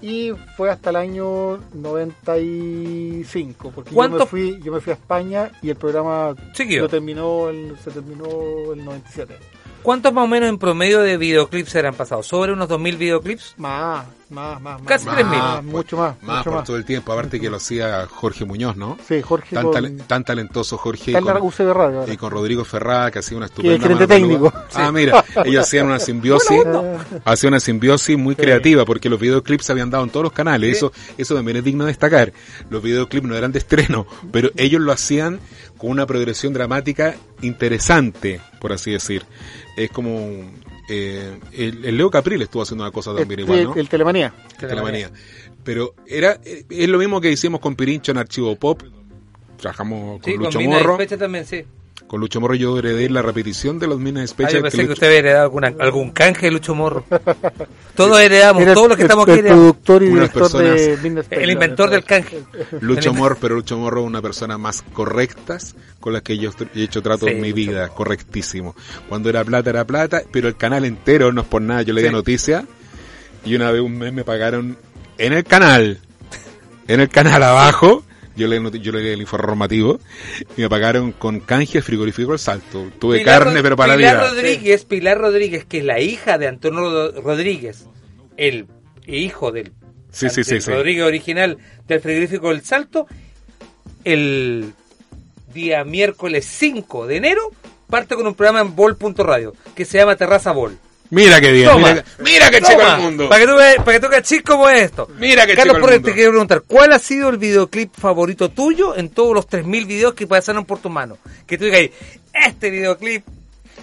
Y fue hasta el año 95, porque yo
¿Cuánto-
me, fui, yo me fui a España y el programa
Siguió.
lo terminó el, se terminó el 97.
¿Cuántos más o menos en promedio de videoclips eran pasados? ¿Sobre unos 2.000 videoclips?
Más, más, más.
Casi
más,
3.000.
más, mucho más.
Más
mucho
por
más.
todo el tiempo, aparte que lo hacía Jorge Muñoz, ¿no?
Sí, Jorge
Tan,
con-
tan talentoso Jorge.
En la
con-
Radio
y con Rodrigo Ferrada, que hacía una estupenda
gerente
mano peluda.
técnico. (laughs)
Ah, mira, ellos hacían una simbiosis, hacían una simbiosis muy creativa, porque los videoclips se habían dado en todos los canales, eso, eso también es digno de destacar. Los videoclips no eran de estreno, pero ellos lo hacían con una progresión dramática interesante, por así decir. Es como eh, el, el Leo Caprile estuvo haciendo una cosa también
el,
igual, ¿no?
el Telemanía.
Telemanía. Pero era eh, es lo mismo que hicimos con Pirincho en Archivo Pop. Trabajamos con
Sí,
Lucho
con
Morro.
También, sí.
Con Lucho Morro yo heredé la repetición de los Minas
Ah, yo pensé que
Lucho-
usted había heredado alguna, algún canje de Lucho Morro. (laughs) Todos heredamos,
Era
todos los que
el-
estamos
el
aquí heredamos.
productor y
Unas
director de
El inventor del canje.
Lucho
El-
Morro, pero Lucho Morro es una persona más correctas con las que yo he hecho trato
Sí,
en mi vida, correctísimo. Cuando era plata era plata, pero el canal entero no es por nada, yo le di
Sí.
noticia y una vez un mes me pagaron en el canal, en el canal abajo, yo le noti- yo le di el informativo y me pagaron con canje frigorífico el salto. Tuve
Pilar
carne
Rod-
pero para
Pilar
la vida.
Rodríguez, Pilar Rodríguez, que es la hija de Antonio Rod- Rodríguez, el hijo del,
Sí, sí, sí,
del
sí.
Rodríguez original del frigorífico El Salto, el día miércoles 5 de enero parte con un programa en Bol.radio que se llama Terraza Bol.
Mira qué bien.
Toma.
Mira, mira qué
Toma,
chico el mundo.
Para que tú veas, para que tú cachis cómo es esto.
Mira qué
Carlos Porres, te quiero preguntar, ¿cuál ha sido el videoclip favorito tuyo en todos los 3.000 videos que pasaron por tus manos? Que tú digas, ahí, este videoclip,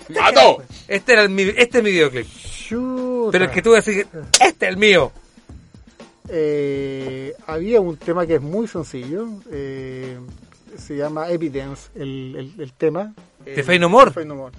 ¡Mato!
este, era el, mi- este es mi videoclip.
Chuta.
Pero el que tú decís, este es el mío.
Eh, había un tema que es muy sencillo. eh, se llama Evidence, el, el- el tema.
¿De Fey No More?
De Fey No More.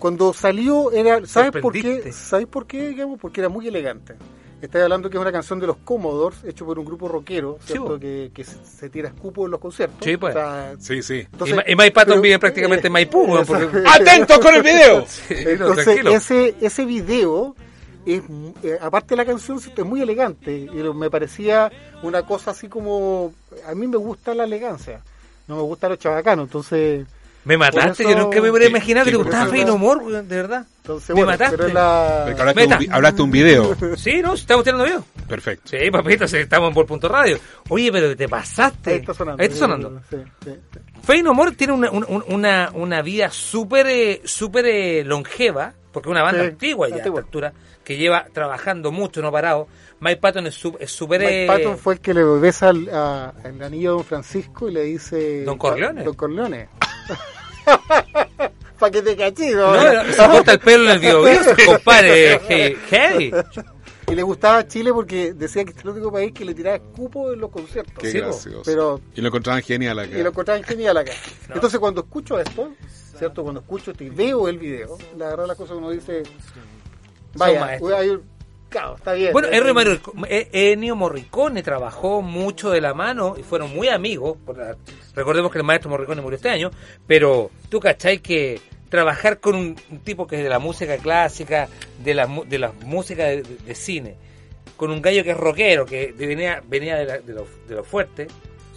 Cuando salió, era, ¿sabes por qué? ¿Sabes por qué? Digamos? Porque era muy elegante. Estás hablando que es una canción de los Commodores, hecho por un grupo rockero, ¿cierto? que, que se tira escupo en los conciertos.
Sí, pues.
O sea,
Sí, sí.
entonces-
y, y Mike Patton
pero-
vive prácticamente en Maipú, porque-. (laughs)
¡Atentos con el video! (laughs)
Sí, no,
Entonces,
tranquilo.
ese, ese video, es, mu- eh, aparte de la canción, es muy elegante. Y me parecía una cosa así como. A mí me gusta la elegancia, no me gusta lo chabacano. Entonces,
Me mataste,
Por
yo
eso-
nunca me hubiera imaginado que te gustaba
eso-
Fey No More, de verdad.
entonces
Me
bueno,
mataste.
pero la.
Hablaste, un, hablaste video. (laughs)
Sí, no, estamos tirando video.
Perfecto.
Sí, papito, estamos en por punto radio. Oye, pero te pasaste.
Ahí está sonando.
Ahí está sonando.
Sí, sí, sí.
Fey No More tiene una, una, una, una vida súper eh, súper eh, longeva, porque es una banda
Sí,
antigua ya
antigua.
altura, que lleva trabajando mucho, no parado. Mike Patton es súper...
Mike
eh,
Patton fue el que le besa al, a- al anillo a Don Francisco y le dice.
Don Corleone.
Don Corleone. (laughs) Para que te cachido.
No, era- se corta el pelo en el video, (laughs) compadre. Hey, hey.
Y le gustaba Chile porque decía que este es el único país que le tiraba escupo en los conciertos.
Qué
Sí.
Pero
Y lo encontraban genial acá.
y lo encontraban genial acá. (laughs) Entonces cuando escucho esto, ¿cierto? Cuando escucho esto y veo el video, la verdad las cosas uno dice, vaya, hay un- claro, está bien.
Bueno,
Eh,
Ennio, Morrico- Ennio Morricone trabajó mucho de la mano y fueron muy amigos. recordemos que el maestro Morricone murió este año, pero tú cachai que trabajar con un, un tipo que es de la música clásica, de la, mu- de la música de, de- de cine, con un gallo que es rockero, que venía, venía de, la- de lo, de lo fuerte,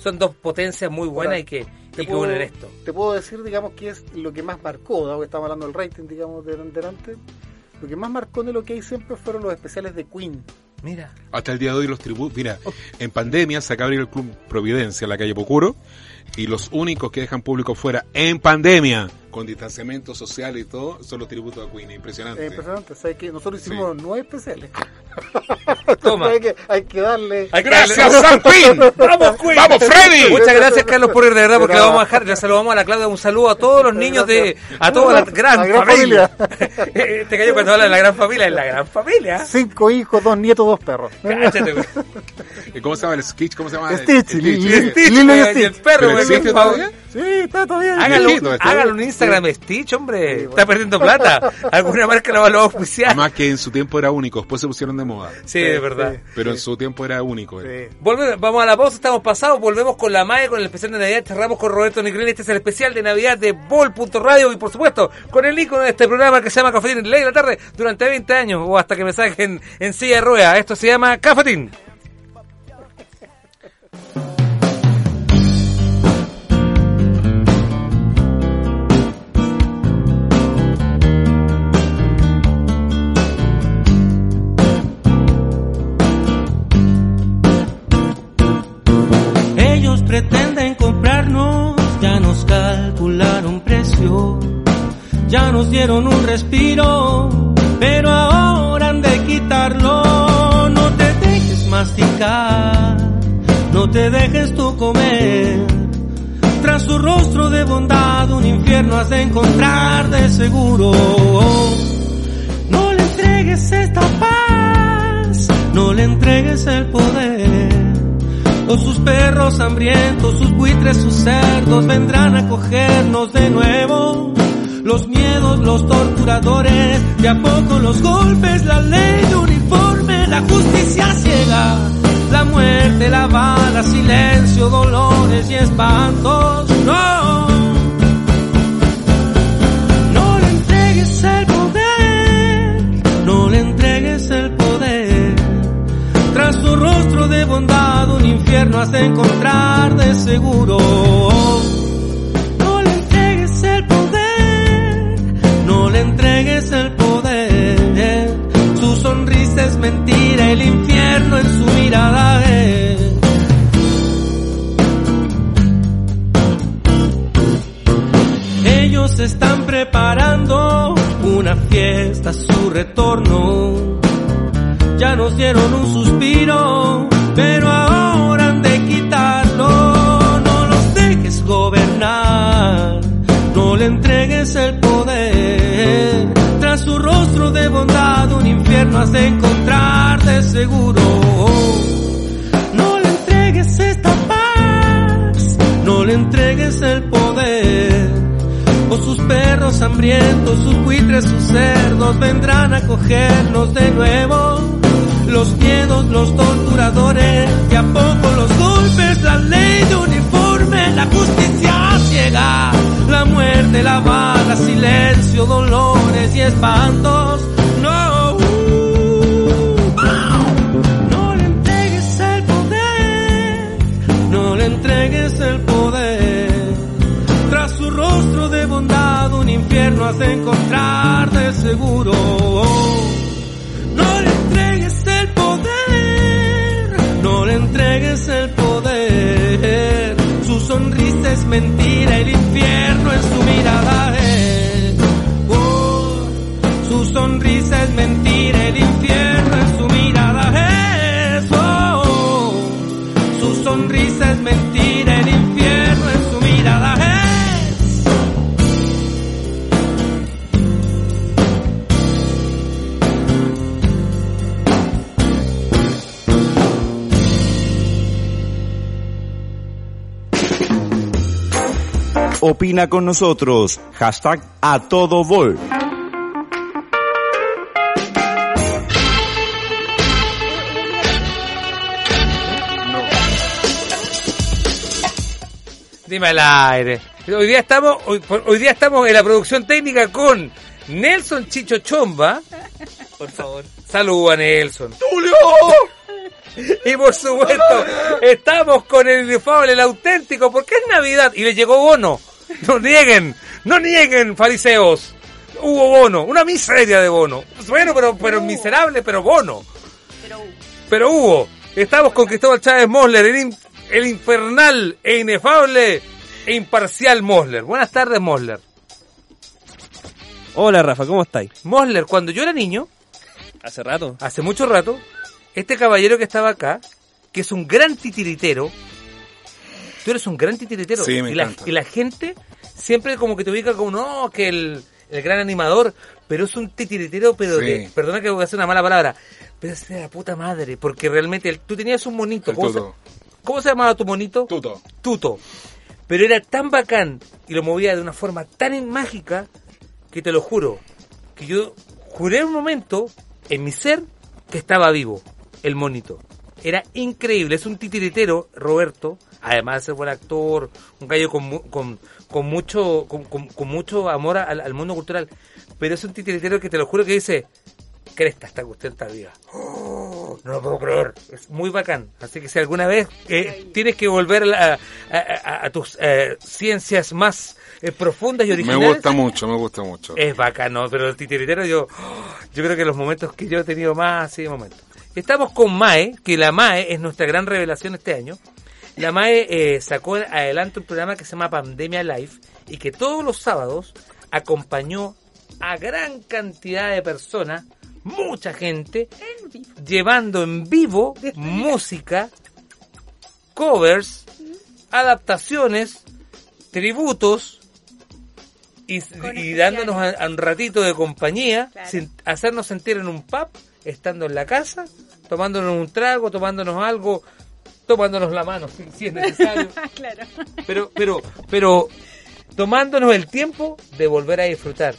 son dos potencias muy buenas
Ahora,
y que,
te
y que
puedo-
unen esto.
Te puedo decir, digamos, que es lo que más marcó, dado que estamos hablando del rating, digamos, de delante. Lo que más marcó de lo que hay siempre fueron los especiales de Queen.
Mira,
Hasta el día de hoy los tributos. Mira, en pandemia se acaba de abrir el Club Providencia en la calle Pocuro. Y los únicos que dejan público fuera en pandemia, con distanciamiento social y todo, son los tributos a Queen. Impresionante.
Es impresionante. ¿sabes que Nosotros hicimos nueve especiales. (laughs)
Toma.
hay, que, hay que darle.
¡Gracias, San Queen!
¡Vamos, Queen!
¡Vamos, Freddy!
Muchas gracias, Carlos, por ir de verdad, porque
Pero-
le vamos a dejar, le saludamos a la Claudia, un saludo a todos los niños de, a toda la gran,
La gran
familia. (laughs) este gallo cuando habla de la gran familia, es la gran familia.
Cinco hijos, dos nietos, dos perros.
Güey.
¿Y ¿Cómo se llama el Stitch? ¿Cómo se llama?
Stitch, Lilo y
Stitch, el perro.
Sí, está todavía.
Este.
hágalo un Instagram de Stitch, hombre.
Sí, bueno.
Está perdiendo plata. (laughs) Alguna marca lo va a auspiciar.
Además que en su tiempo era único, después se pusieron de moda.
Sí, de verdad.
Pero en su tiempo era único. eh.
Sí.
Volvemos- vamos a la pausa, estamos pasados, volvemos con la MAE, con el especial de Navidad, cerramos con Roberto Nigrelli, este es el especial de Navidad de Bol.radio y por supuesto con el ícono de este programa que se llama Cafetín en Ley de la Tarde durante 20 años o hasta que me saquen en silla de rueda. Esto se llama Cafetín.
Ya nos dieron un respiro, pero ahora han de quitarlo. No te dejes masticar, no te dejes tú comer. Tras su rostro de bondad, un infierno has de encontrar de seguro. No le entregues esta paz, no le entregues el poder. O sus perros hambrientos, sus buitres, sus cerdos vendrán a cogernos de nuevo. Los miedos, los torturadores, de a poco los golpes, la ley de uniforme, la justicia ciega, la muerte, la bala, silencio, dolores y espantos. No, no le entregues el poder, no le entregues el poder. Tras su rostro de bondad un infierno has de encontrar de seguro. Le entregues el poder. Su sonrisa es mentira, el infierno en su mirada es. Ellos están preparando una fiesta su retorno. Ya nos dieron un suspiro, pero ahora han de quitarlo. No los dejes gobernar, no le entregues el de encontrar de seguro. No le entregues esta paz, no le entregues el poder. O sus perros hambrientos, sus buitres, sus cerdos vendrán a cogernos de nuevo. Los miedos, los torturadores, y a poco los golpes, la ley de uniforme, la justicia ciega, la muerte, la bala, silencio, dolores y espantos. Has de encontrar de seguro. No le entregues el poder, no le entregues el poder. Su sonrisa es mentira, el infierno es su mirada. eh. Oh, su sonrisa es mentira,
Opina con nosotros. Hashtag a todo vol.
Dime al aire. Hoy día estamos, hoy, día estamos en la producción técnica con Nelson Chicho Chomba. Por favor. Saluda Nelson. ¡Tulio! (laughs) Y por supuesto, estamos con el inefable, el auténtico, porque es Navidad y le llegó bono. No nieguen, no nieguen, fariseos. Hubo bono, una miseria de bono. Bueno, pero, pero miserable, pero bono. Pero hubo. Estamos con Cristóbal Chávez Mosler, el, in- el infernal e inefable e imparcial Mosler. Buenas tardes, Mosler.
Hola Rafa, ¿cómo estáis?
Mosler, cuando yo era niño,
Hace rato.
hace mucho rato, este caballero que estaba acá, que es un gran titiritero, tú eres un gran titiritero.
Sí, me
y, la, y la gente siempre como que te ubica como, no, que el, el gran animador, pero es un titiritero, pero
Sí.
de- perdona que voy a hacer una mala palabra, pero es de la puta madre, porque realmente el- tú tenías un monito. ¿cómo, se, cómo se llamaba tu monito?
Tuto.
Tuto. Pero era tan bacán y lo movía de una forma tan mágica que te lo juro, que yo juré un momento en mi ser que estaba vivo, el monito. Era increíble, es un titiritero, Roberto, además de ser buen actor, un gallo con, mu- con, con mucho con, con- con mucho amor al, al mundo cultural, pero es un titiritero que te lo juro que dice, cresta, esta cuestión está viva. Oh, no lo puedo creer, es muy bacán. Así que si alguna vez eh, tienes que volver a, a- a- a tus eh, ciencias más eh, profundas y
Me
originales,
gusta mucho, me gusta mucho.
es bacano, pero el titiritero yo, yo creo que los momentos que yo he tenido más así de momentos. Estamos con Mae, que la Mae es nuestra gran revelación este año. La Mae eh, sacó adelante un programa que se llama Pandemia Live y que todos los sábados acompañó a gran cantidad de personas, mucha gente, llevando en vivo música, covers, adaptaciones, tributos y, y dándonos a, a un ratito de compañía, sin hacernos sentir en un pub, estando en la casa, tomándonos un trago, tomándonos algo, tomándonos la mano si, (laughs) si es necesario, (laughs)
claro.
pero, pero, pero tomándonos el tiempo de volver a disfrutar.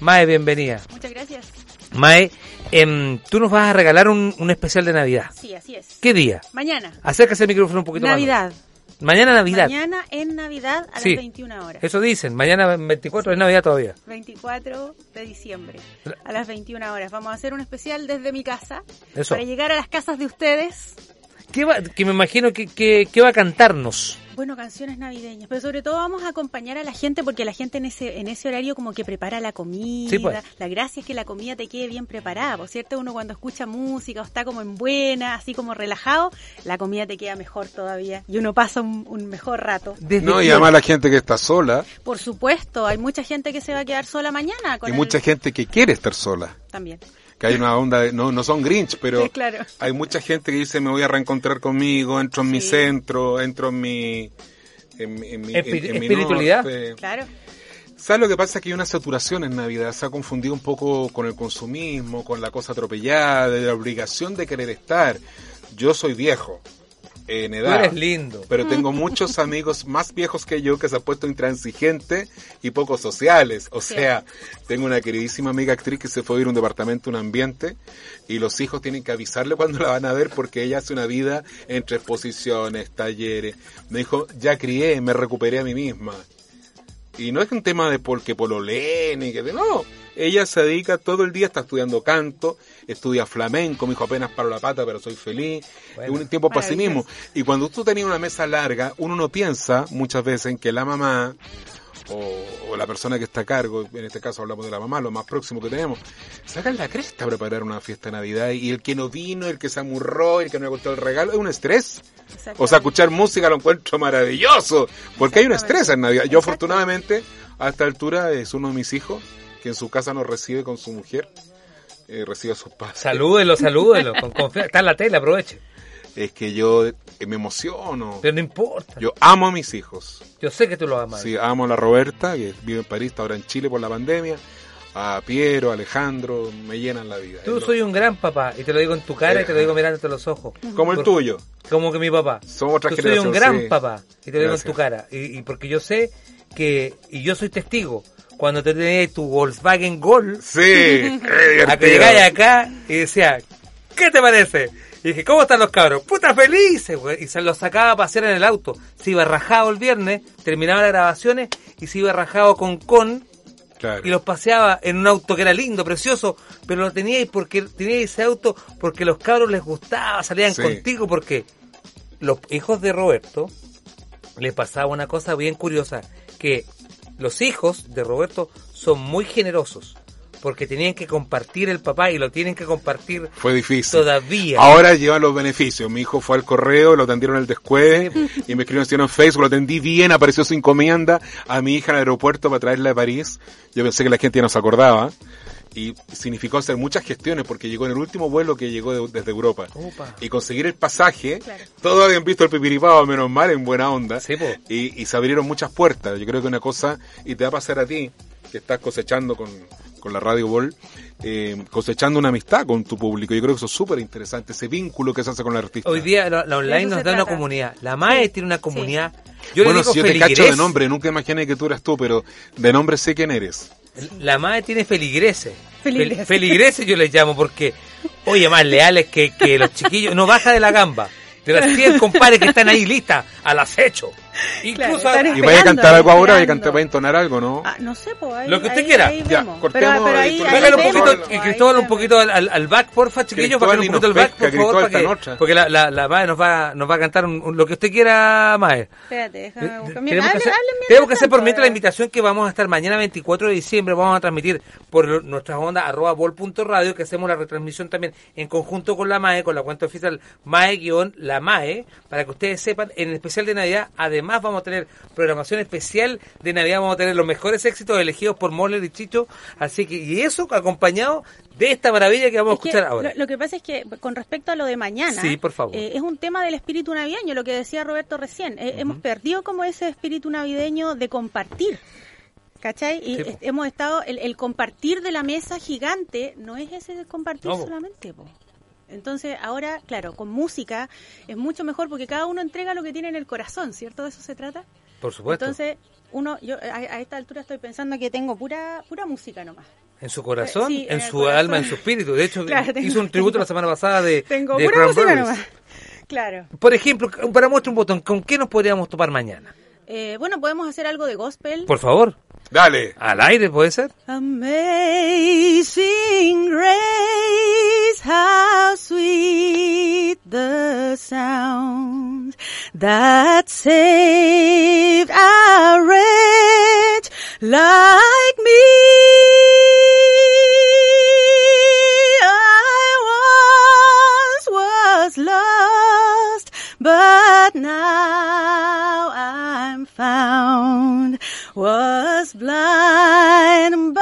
Mae, bienvenida.
Muchas gracias.
Mae, em, tú nos vas a regalar un, un especial de Navidad.
Sí, así es.
¿Qué día?
Mañana.
Acércase el micrófono un poquito
Navidad.
más. Mañana Navidad.
Mañana en Navidad a
Sí.
las 21 horas.
Eso dicen, mañana 24 es Navidad todavía.
24 de diciembre a las 21 horas. Vamos a hacer un especial desde mi casa
Eso.
para llegar a las casas de ustedes.
¿Qué va, que me imagino que, que, que va a cantarnos.
Bueno, canciones navideñas, pero sobre todo vamos a acompañar a la gente porque la gente en ese en ese horario como que prepara la comida.
Sí, pues.
La gracia es que la comida te quede bien preparada, ¿por cierto? Uno cuando escucha música o está como en buena, así como relajado, la comida te queda mejor todavía y uno pasa un, un mejor rato.
No, y además la gente que está sola
Por supuesto, hay mucha gente que se va a quedar sola mañana con
y
el-
mucha gente que quiere estar sola.
también.
Que hay una onda de, no, no son Grinch, pero
Sí, (laughs) claro.
hay mucha gente que dice me voy a reencontrar conmigo, entro en mi centro, entro en mi... En, mi- en mi-
Espi-
en- en mi
espiritualidad.
norte.
Claro.
¿Sabes lo que pasa? Que hay una saturación en Navidad, se ha confundido un poco con el consumismo, con la cosa atropellada, de la obligación de querer estar. Yo soy viejo, en edad.
eres lindo.
Pero tengo muchos amigos más viejos que yo que se han puesto intransigentes y poco sociales. O
Sí.
sea, tengo una queridísima amiga actriz que se fue a ir a un departamento, un ambiente, y los hijos tienen que avisarle cuando la van a ver porque ella hace una vida entre exposiciones, talleres. Me dijo, ya crié, me recuperé a mí misma. Y no es un tema de porque pololeen y que de no. Ella se dedica todo el día, está estudiando canto, estudia flamenco, me dijo apenas paro la pata, pero soy feliz.
Bueno.
un tiempo para sí mismo. Y cuando tú tenías una mesa larga, uno no piensa muchas veces en que la mamá o, o la persona que está a cargo, en este caso hablamos de la mamá, lo más próximo que tenemos, sacan la cresta a preparar una fiesta de Navidad y el que no vino, el que se amurró, el que no le gustó el regalo, es un estrés. O sea, escuchar música lo encuentro maravilloso, porque hay un estrés en Navidad. Yo afortunadamente, a esta altura, es uno de mis hijos que en su casa nos recibe con su mujer, eh, recibe a sus padres.
Salúdelo, salúdelo. con confianza. Está en la tele, aproveche.
Es que yo eh, me emociono.
Pero no importa.
Yo amo a mis hijos.
Yo sé que tú lo amas.
Sí, amo a la Roberta, que vive en París, está ahora en Chile por la pandemia. A Piero, a Alejandro, me llenan la vida.
Tú
Es lo-
soy un gran papá y te lo digo en tu cara y te lo digo mirándote a los ojos.
Como el tuyo.
Como que mi papá.
Somos otra
Tú soy un gran
sí.
papá y te lo digo en tu cara. Y, y porque yo sé que, y yo soy testigo, cuando te tenías tu Volkswagen Gol,
Sí, qué (laughs)
a que llegáis acá y decía, ¿qué te parece? Y dije, ¿cómo están los cabros? ¡Puta felices, güey! Y se los sacaba a pasear en el auto. Se iba rajado el viernes, terminaba las grabaciones y se iba rajado con con
Claro.
y los paseaba en un auto que era lindo, precioso, pero lo teníais porque teníais ese auto porque los cabros les gustaba, salían
Sí.
contigo porque los hijos de Roberto les pasaba una cosa bien curiosa, que los hijos de Roberto son muy generosos porque tenían que compartir el papá y lo tienen que compartir
Fue difícil.
todavía.
Ahora llevan los beneficios. Mi hijo fue al correo, lo atendieron el descueve y me escribieron en Facebook, lo atendí bien, apareció su encomienda a mi hija en el aeropuerto para traerla de París. Yo pensé que la gente ya no se acordaba. Y significó hacer muchas gestiones porque llegó en el último vuelo que llegó de- desde Europa.
Opa.
Y conseguir el pasaje, todos habían visto el pipiripao, menos mal, en buena onda. y, y se abrieron muchas puertas. Yo creo que una cosa, y te va a pasar a ti, que estás cosechando con, con la Radio Ball, eh, cosechando una amistad con tu público. Yo creo que eso es súper interesante, ese vínculo que se hace con el artista.
Hoy día la, la online nos da una comunidad. La MAE tiene una comunidad. Yo
bueno,
le digo
si yo te cacho de nombre, nunca imaginé que tú eras tú, pero de nombre sé quién eres.
La MAE tiene feligreses.
Feligreses.
Fel- feligreses yo les llamo porque, oye, más leales que, que los chiquillos. No baja de la gamba. De las 100 compadres que están ahí listas, al acecho. Incluso
Y vaya a cantar algo ahora, vaya a, cantar, vaya a entonar algo, ¿no?
Ah, no sé, pues ahí,
Lo que usted
ahí-
quiera.
ahí
Ya, cortemos
pero,
un poquito, y
ahí
Cristóbal un poquito al, al, al back, porfa, chiquillos, bájale un poquito el
nos
back, por favor,
Cristóbal
para
está
que- porque la, la, la MAE nos va, nos va a cantar un- un- lo que usted quiera, MAE.
Espérate, déjame buscar. mi-
Tenemos que hacer,
háblenme
tenemos que
mientras
hacer por mientras la
eh.
invitación que vamos a estar mañana 24 de diciembre, vamos a transmitir por nuestras ondas arroba bol.radio, que hacemos la retransmisión también en conjunto con la MAE, con la cuenta oficial MAE-la MAE, para que ustedes sepan, en el especial de Navidad, además vamos a tener programación especial de Navidad, vamos a tener los mejores éxitos elegidos por Moller y Chicho, así que, y eso acompañado de esta maravilla que vamos a
Es
escuchar ahora.
Lo, lo que pasa es que con respecto a lo de mañana,
Sí, por favor.
eh, es un tema del espíritu navideño, lo que decía Roberto recién. Eh, Hemos perdido como ese espíritu navideño de compartir. ¿Cachai? Y
Sí,
hemos estado, el, el compartir de la mesa gigante no es ese de compartir
No,
solamente. po. Entonces, ahora, claro, con música es mucho mejor porque cada uno entrega lo que tiene en el corazón, ¿cierto? De eso se trata.
por supuesto.
Entonces, uno, yo a, a esta altura estoy pensando que tengo pura, pura música nomás.
En su corazón,
Sí, en
su
corazón.
alma, en su espíritu. De hecho, (laughs)
Claro, tengo-
hizo un tributo la semana pasada de, (laughs)
Tengo
de
pura música nomás. Claro.
Por ejemplo, para muestra un botón, ¿con qué nos podríamos topar mañana?
Eh, bueno, podemos hacer algo de gospel.
Por favor.
Dale.
Al aire, ¿puede ser?
Amazing grace, how sweet the sound that saved a wretch like me. I once was lost, but now I'm found. Was blind,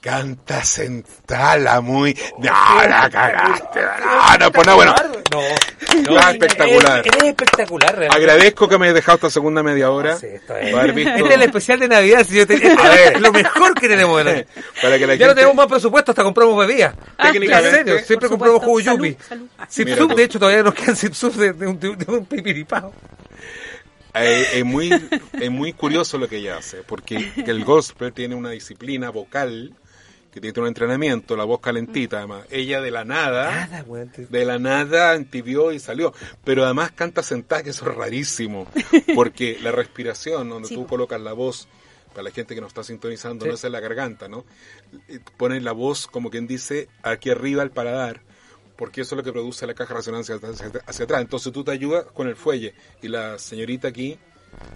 Y canta Centala muy... No, la cagaste. No, no, pues no, bueno.
No,
Ah, espectacular.
Eres, eres espectacular, realmente.
Agradezco que me hayas dejado esta segunda media hora.
Esto es.
para haber visto-
Este es el especial de Navidad. Si yo te- este (laughs)
A ver. (laughs)
es lo mejor que tenemos. ¿no? (laughs)
Para que la
ya no tenemos más presupuesto, hasta compramos bebidas.
Técnicamente-
En serio, siempre compramos jugo yupi.
Salud, salud.
Sip
Mira
Sup,
tú.
de hecho, todavía nos quedan Sip Sup de, de un, de un- pipiripao.
Eh, es, muy, es muy curioso lo que ella hace, porque el gospel tiene una disciplina vocal que tiene un entrenamiento, la voz calentita además. Ella de la nada,
Nada,
de la nada antibió y salió. Pero además canta sentada, que eso es rarísimo, (laughs) porque la respiración, donde
Sí,
tú colocas la voz, para la gente que nos está sintonizando,
Sí.
no es en la garganta, ¿no? Pones la voz, como quien dice, aquí arriba al paladar, porque eso es lo que produce la caja de resonancia hacia- hacia atrás. Entonces tú te ayudas con el fuelle y la señorita aquí,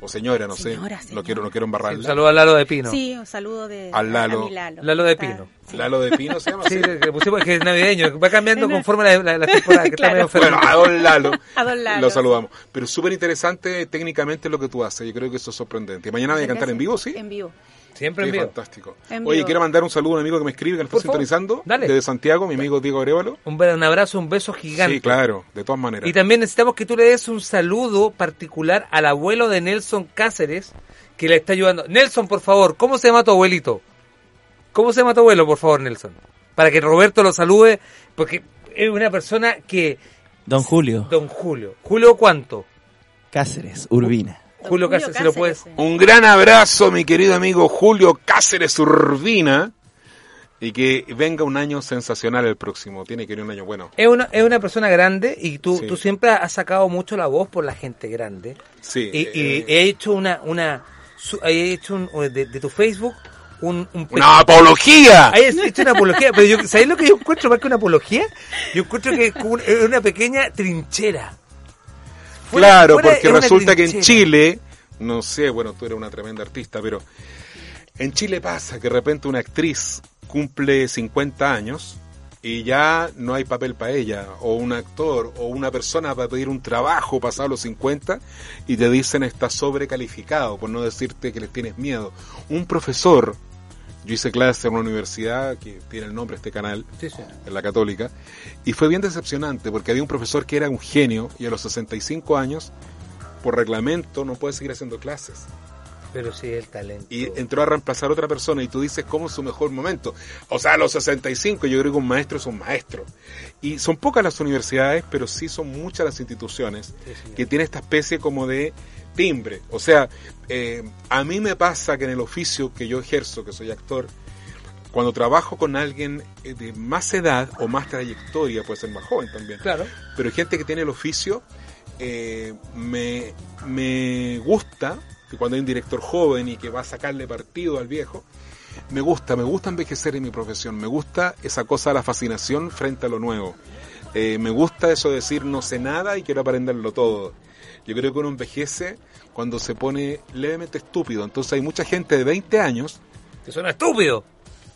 o señora, no
Señora,
sé,
señora.
no quiero, no quiero
Sí,
embarrarla.
un saludo a Lalo de Pino.
Sí, un saludo de
Al Lalo.
a Lalo.
Lalo de
Está-
Pino.
Lalo de Pino se llama
Sí,
así.
le pusimos que es navideño, va cambiando conforme la, la, la temporada, que está
Claro.
medio
Bueno, a Don Lalo, (laughs)
A don Lalo.
lo saludamos. Pero súper interesante técnicamente lo que tú haces. Yo creo que eso es sorprendente. Mañana voy a cantar en vivo, ¿sí?
En vivo.
Siempre en vivo.
fantástico.
En
Oye,
vivo.
quiero mandar un saludo a un amigo que me escribe, que nos está
favor,
sintonizando.
dale.
Desde Santiago, mi amigo Diego Arevalo.
Un, un abrazo, un beso gigante.
Sí, claro, de todas maneras.
Y también necesitamos que tú le des un saludo particular al abuelo de Nelson Cáceres, que le está ayudando. Nelson, por favor, ¿cómo se llama tu abuelito? ¿Cómo se llama tu abuelo, por favor, Nelson? Para que Roberto lo salude, porque es una persona que...
Don Julio
Don Julio. ¿Julio cuánto?
Cáceres, Urbina.
Julio Cáceres, si lo puedes...
Un gran abrazo, mi querido amigo Julio Cáceres Urbina. Y que venga un año sensacional el próximo. Tiene que ir un año bueno.
Es una, es una persona grande y tú,
Sí.
tú siempre has sacado mucho la voz por la gente grande.
Sí.
Y, y
eh,
he hecho una... una su- he hecho un- de, de tu Facebook un...
¡Una apología!
Ahí es una apología, pero yo, ¿sabéis lo que yo encuentro más que una apología? Yo encuentro que es como un- es una pequeña trinchera. Fuera-
Claro,
fuera
porque resulta que en. Chile, no sé, bueno, tú eres una tremenda artista, pero en Chile pasa que de repente una actriz cumple 50 años y ya no hay papel para ella, o un actor, o una persona para pedir un trabajo pasado los 50 y te dicen está sobrecalificado, por no decirte que les tienes miedo. Un profesor, yo hice clase en una universidad que tiene el nombre de este canal,
Sí, sí.
en la católica, y fue bien decepcionante porque había un profesor que era un genio y a los 65 años, por reglamento, no puede seguir haciendo clases.
Pero sí, el talento.
Y entró a reemplazar a otra persona y tú dices, ¿cómo es su mejor momento? O sea, a los 65 yo creo que un maestro es un maestro. Y son pocas las universidades, pero sí son muchas las instituciones que tienen esta especie como de timbre. O sea, eh, a mí me pasa que en el oficio que yo ejerzo, que soy actor, cuando trabajo con alguien eh, de más edad o más trayectoria, puede ser más joven también,
Claro.
pero gente que tiene el oficio, eh, me, me gusta que cuando hay un director joven y que va a sacarle partido al viejo, me gusta, me gusta envejecer en mi profesión, me gusta esa cosa de la fascinación frente a lo nuevo. Eh, me gusta eso de decir no sé nada y quiero aprenderlo todo. Yo creo que uno envejece cuando se pone levemente estúpido. Entonces hay mucha gente de 20 años
Que suena estúpido.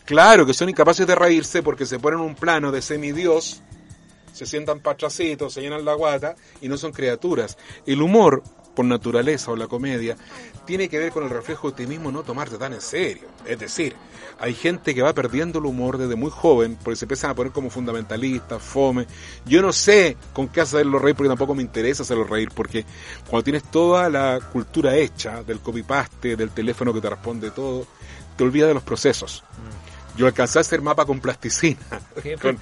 Claro, que son incapaces de reírse porque se ponen en un plano de semidios, se sientan patracitos, se llenan la guata y no son criaturas. El humor, por naturaleza o la comedia, tiene que ver con el reflejo de ti mismo, no tomarte tan en serio. Es decir, hay gente que va perdiendo el humor desde muy joven porque se empiezan a poner como fundamentalistas, fome. Yo no sé con qué hacerlo reír porque tampoco me interesa hacerlo reír porque cuando tienes toda la cultura hecha del copy-paste, del teléfono que te responde todo, te olvidas de los procesos. Yo alcancé a hacer mapa con plasticina.
Qué (laughs)
Con-.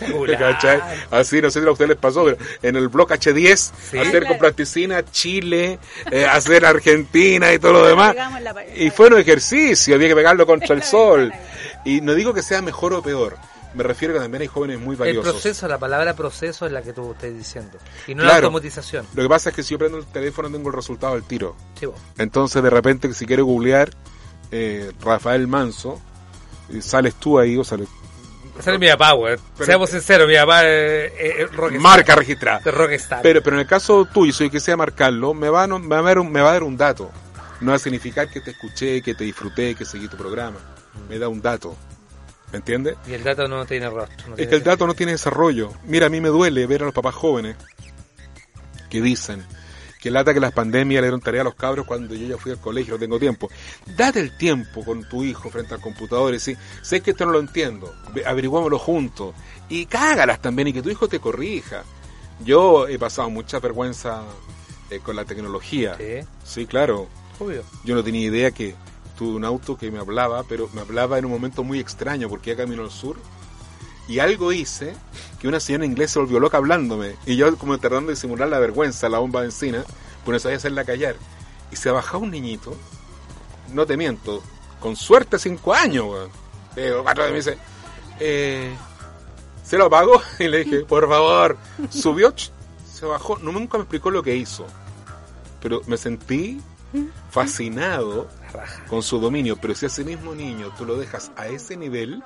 Así, no sé si a ustedes les pasó, pero en el blog H10,
Sí.
hacer con plasticina Chile, eh, hacer Argentina y todo lo demás. Y fue un ejercicio, había que pegarlo contra el (laughs) sol. Y no digo que sea mejor o peor, me refiero que también hay jóvenes muy
El
valiosos.
proceso, la palabra proceso es la que tú estás diciendo. Y no la automatización.
Lo que pasa es que si yo prendo el teléfono tengo el resultado al tiro.
Sí.
Entonces de repente si quiero googlear eh, Rafael Manso, y sales tú ahí, o sale
Ese es mi papá, Seamos sinceros, mi papá es, es- es rockstar.
Marca registrada.
Rockstar.
Pero, pero en el caso tuyo, si yo quisiera marcarlo, me va, a, no- me, va a dar un, me va a dar un dato. No va a significar que te escuché, que te disfruté, que seguí tu programa. Me da un dato. ¿Me entiendes?
Y el dato no tiene rostro. no
Es
tiene
que el dato no tiene desarrollo. Mira, a mí me duele ver a los papás jóvenes que dicen que lata que las pandemias le dieron tarea a los cabros cuando yo ya fui al colegio, no tengo tiempo. Date el tiempo con tu hijo frente al computador y decir, sé que esto no lo entiendo, ve- averiguámoslo juntos. Y cágalas también y que tu hijo te corrija. Yo he pasado mucha vergüenza eh, con la tecnología.
Sí.
Sí, claro.
Obvio.
Yo no tenía idea que tuve un auto que me hablaba, pero me hablaba en un momento muy extraño porque ya camino al sur. Y algo hice que una señora inglesa se volvió loca hablándome. Y yo como tratando de simular la vergüenza, la bomba de encina, pues no sabía hacerla callar. Y se bajaba un niñito, no te miento, con suerte cinco años, weón. Cuatro de mí dice, eh, ¿se lo pago? (laughs) Y le dije, por favor, subió, se bajó, no nunca me explicó lo que hizo. Pero me sentí fascinado con su dominio. Pero si a ese mismo niño tú lo dejas a ese nivel,